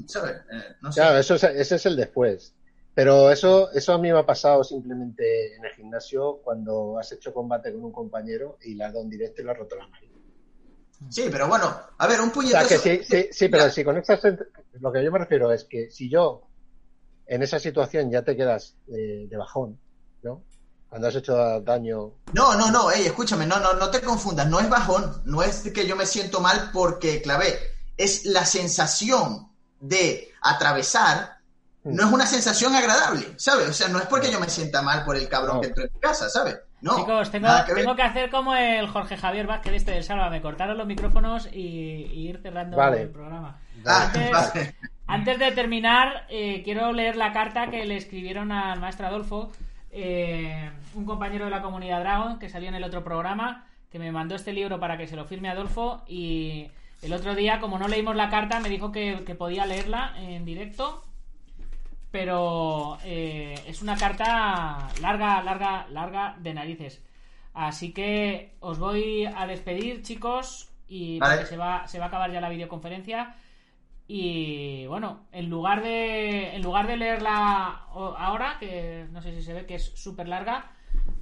¿sabes? Eh, no sé. Claro, eso es, ese es el después. Pero eso, eso a mí me ha pasado simplemente en el gimnasio cuando has hecho combate con un compañero y le has dado un directo y le has roto la nariz. Sí, pero bueno, a ver, un O puñetazo... sea, que sí, sí, sí, pero si conectas, lo que yo me refiero es que si yo en esa situación ya te quedas eh, de bajón, ¿no? Cuando has hecho daño, No, no, no, ey, escúchame, no, no, no te confundas, no es bajón, no es que yo me siento mal porque clavé, es la sensación de atravesar, no es una sensación agradable, ¿sabes? O sea, no es porque yo me sienta mal por el cabrón No. que entró en mi casa, ¿sabes? No, Chicos, tengo, que ver. tengo que hacer como el Jorge Javier Vázquez este del Salva. Me cortaron los micrófonos y, y ir cerrando Vale. el programa. Ah, Antes, vale. antes de terminar, eh, quiero leer la carta que le escribieron al maestro Adolfo, eh, un compañero de la comunidad Dragon que salió en el otro programa, que me mandó este libro para que se lo firme Adolfo y el otro día, como no leímos la carta, me dijo que, que podía leerla en directo pero eh, es una carta larga, larga, larga de narices. Así que os voy a despedir, chicos, y Vale. se va, se va a acabar ya la videoconferencia. Y bueno, en lugar de en lugar de leerla ahora, que no sé si se ve que es súper larga,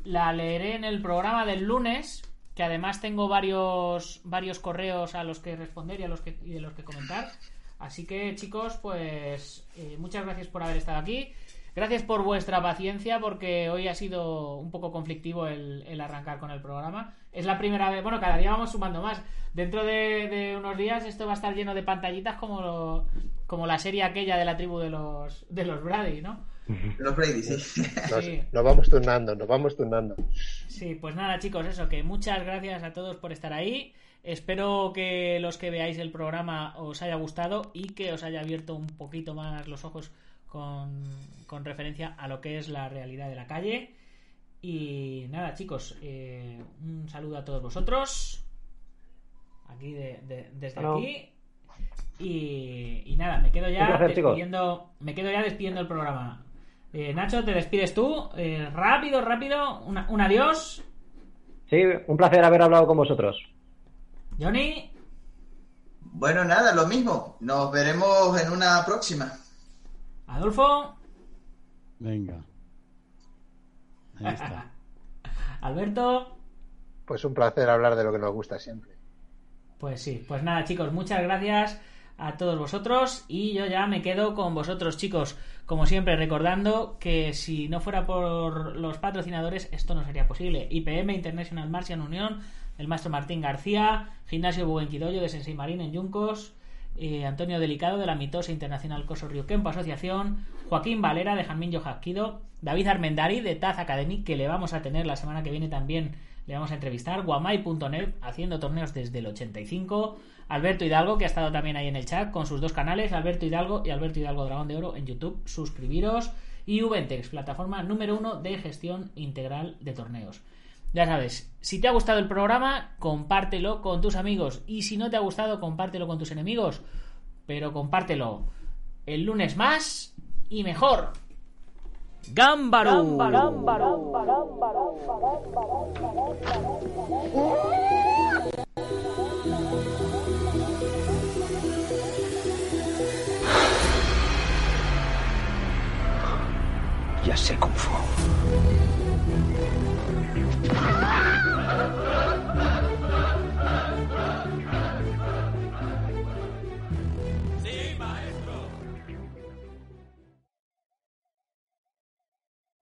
la leeré en el programa del lunes, que además tengo varios varios correos a los que responder y a los que y de los que comentar. Así que chicos, pues eh, muchas gracias por haber estado aquí. Gracias por vuestra paciencia porque hoy ha sido un poco conflictivo el, arrancar con el programa. Es la primera vez, bueno, cada día vamos sumando más. Dentro de, unos días esto va a estar lleno de pantallitas como, como la serie aquella de la tribu de los, de los Brady, ¿no? Los Brady, sí. nos, Sí. nos vamos turnando, nos vamos turnando. Sí, pues nada, chicos, eso, que muchas gracias a todos por estar ahí. Espero que los que veáis el programa os haya gustado y que os haya abierto un poquito más los ojos con, con referencia a lo que es la realidad de la calle. Y nada, chicos, eh, un saludo a todos vosotros. Aquí de- de- desde Hello. aquí. Y, y nada, me quedo ya chicos. despidiendo, me quedo ya despidiendo el programa. Eh, Nacho, te despides tú. Eh, rápido, rápido. una- un adiós. Sí, un placer haber hablado con vosotros. Johnny. Bueno, nada, lo mismo. Nos veremos en una próxima. Adolfo. Venga. Ahí está. Alberto. Pues un placer hablar de lo que nos gusta siempre. Pues sí, pues nada chicos, muchas gracias a todos vosotros y yo ya me quedo con vosotros chicos, como siempre recordando que si no fuera por los patrocinadores esto no sería posible. IPM International Martian Unión, el maestro Martín García, Gimnasio Buenquidoyo de Sensei Marín en Yuncos, eh, Antonio Delicado de la Mitosa Internacional Coso Río Kempo Asociación, Joaquín Valera de Jamín Yojaquido, David Armendari de Taz Academy, que le vamos a tener la semana que viene también, le vamos a entrevistar, guamai.net, haciendo torneos desde el 85, Alberto Hidalgo, que ha estado también ahí en el chat con sus dos canales, Alberto Hidalgo y Alberto Hidalgo Dragón de Oro en YouTube, suscribiros, y Ubentex, plataforma número uno de gestión integral de torneos. Ya sabes, si te ha gustado el programa, compártelo con tus amigos. Y si no te ha gustado, compártelo con tus enemigos. Pero compártelo el lunes más y mejor. ¡Gámbaro! Ya sé Kung Fu.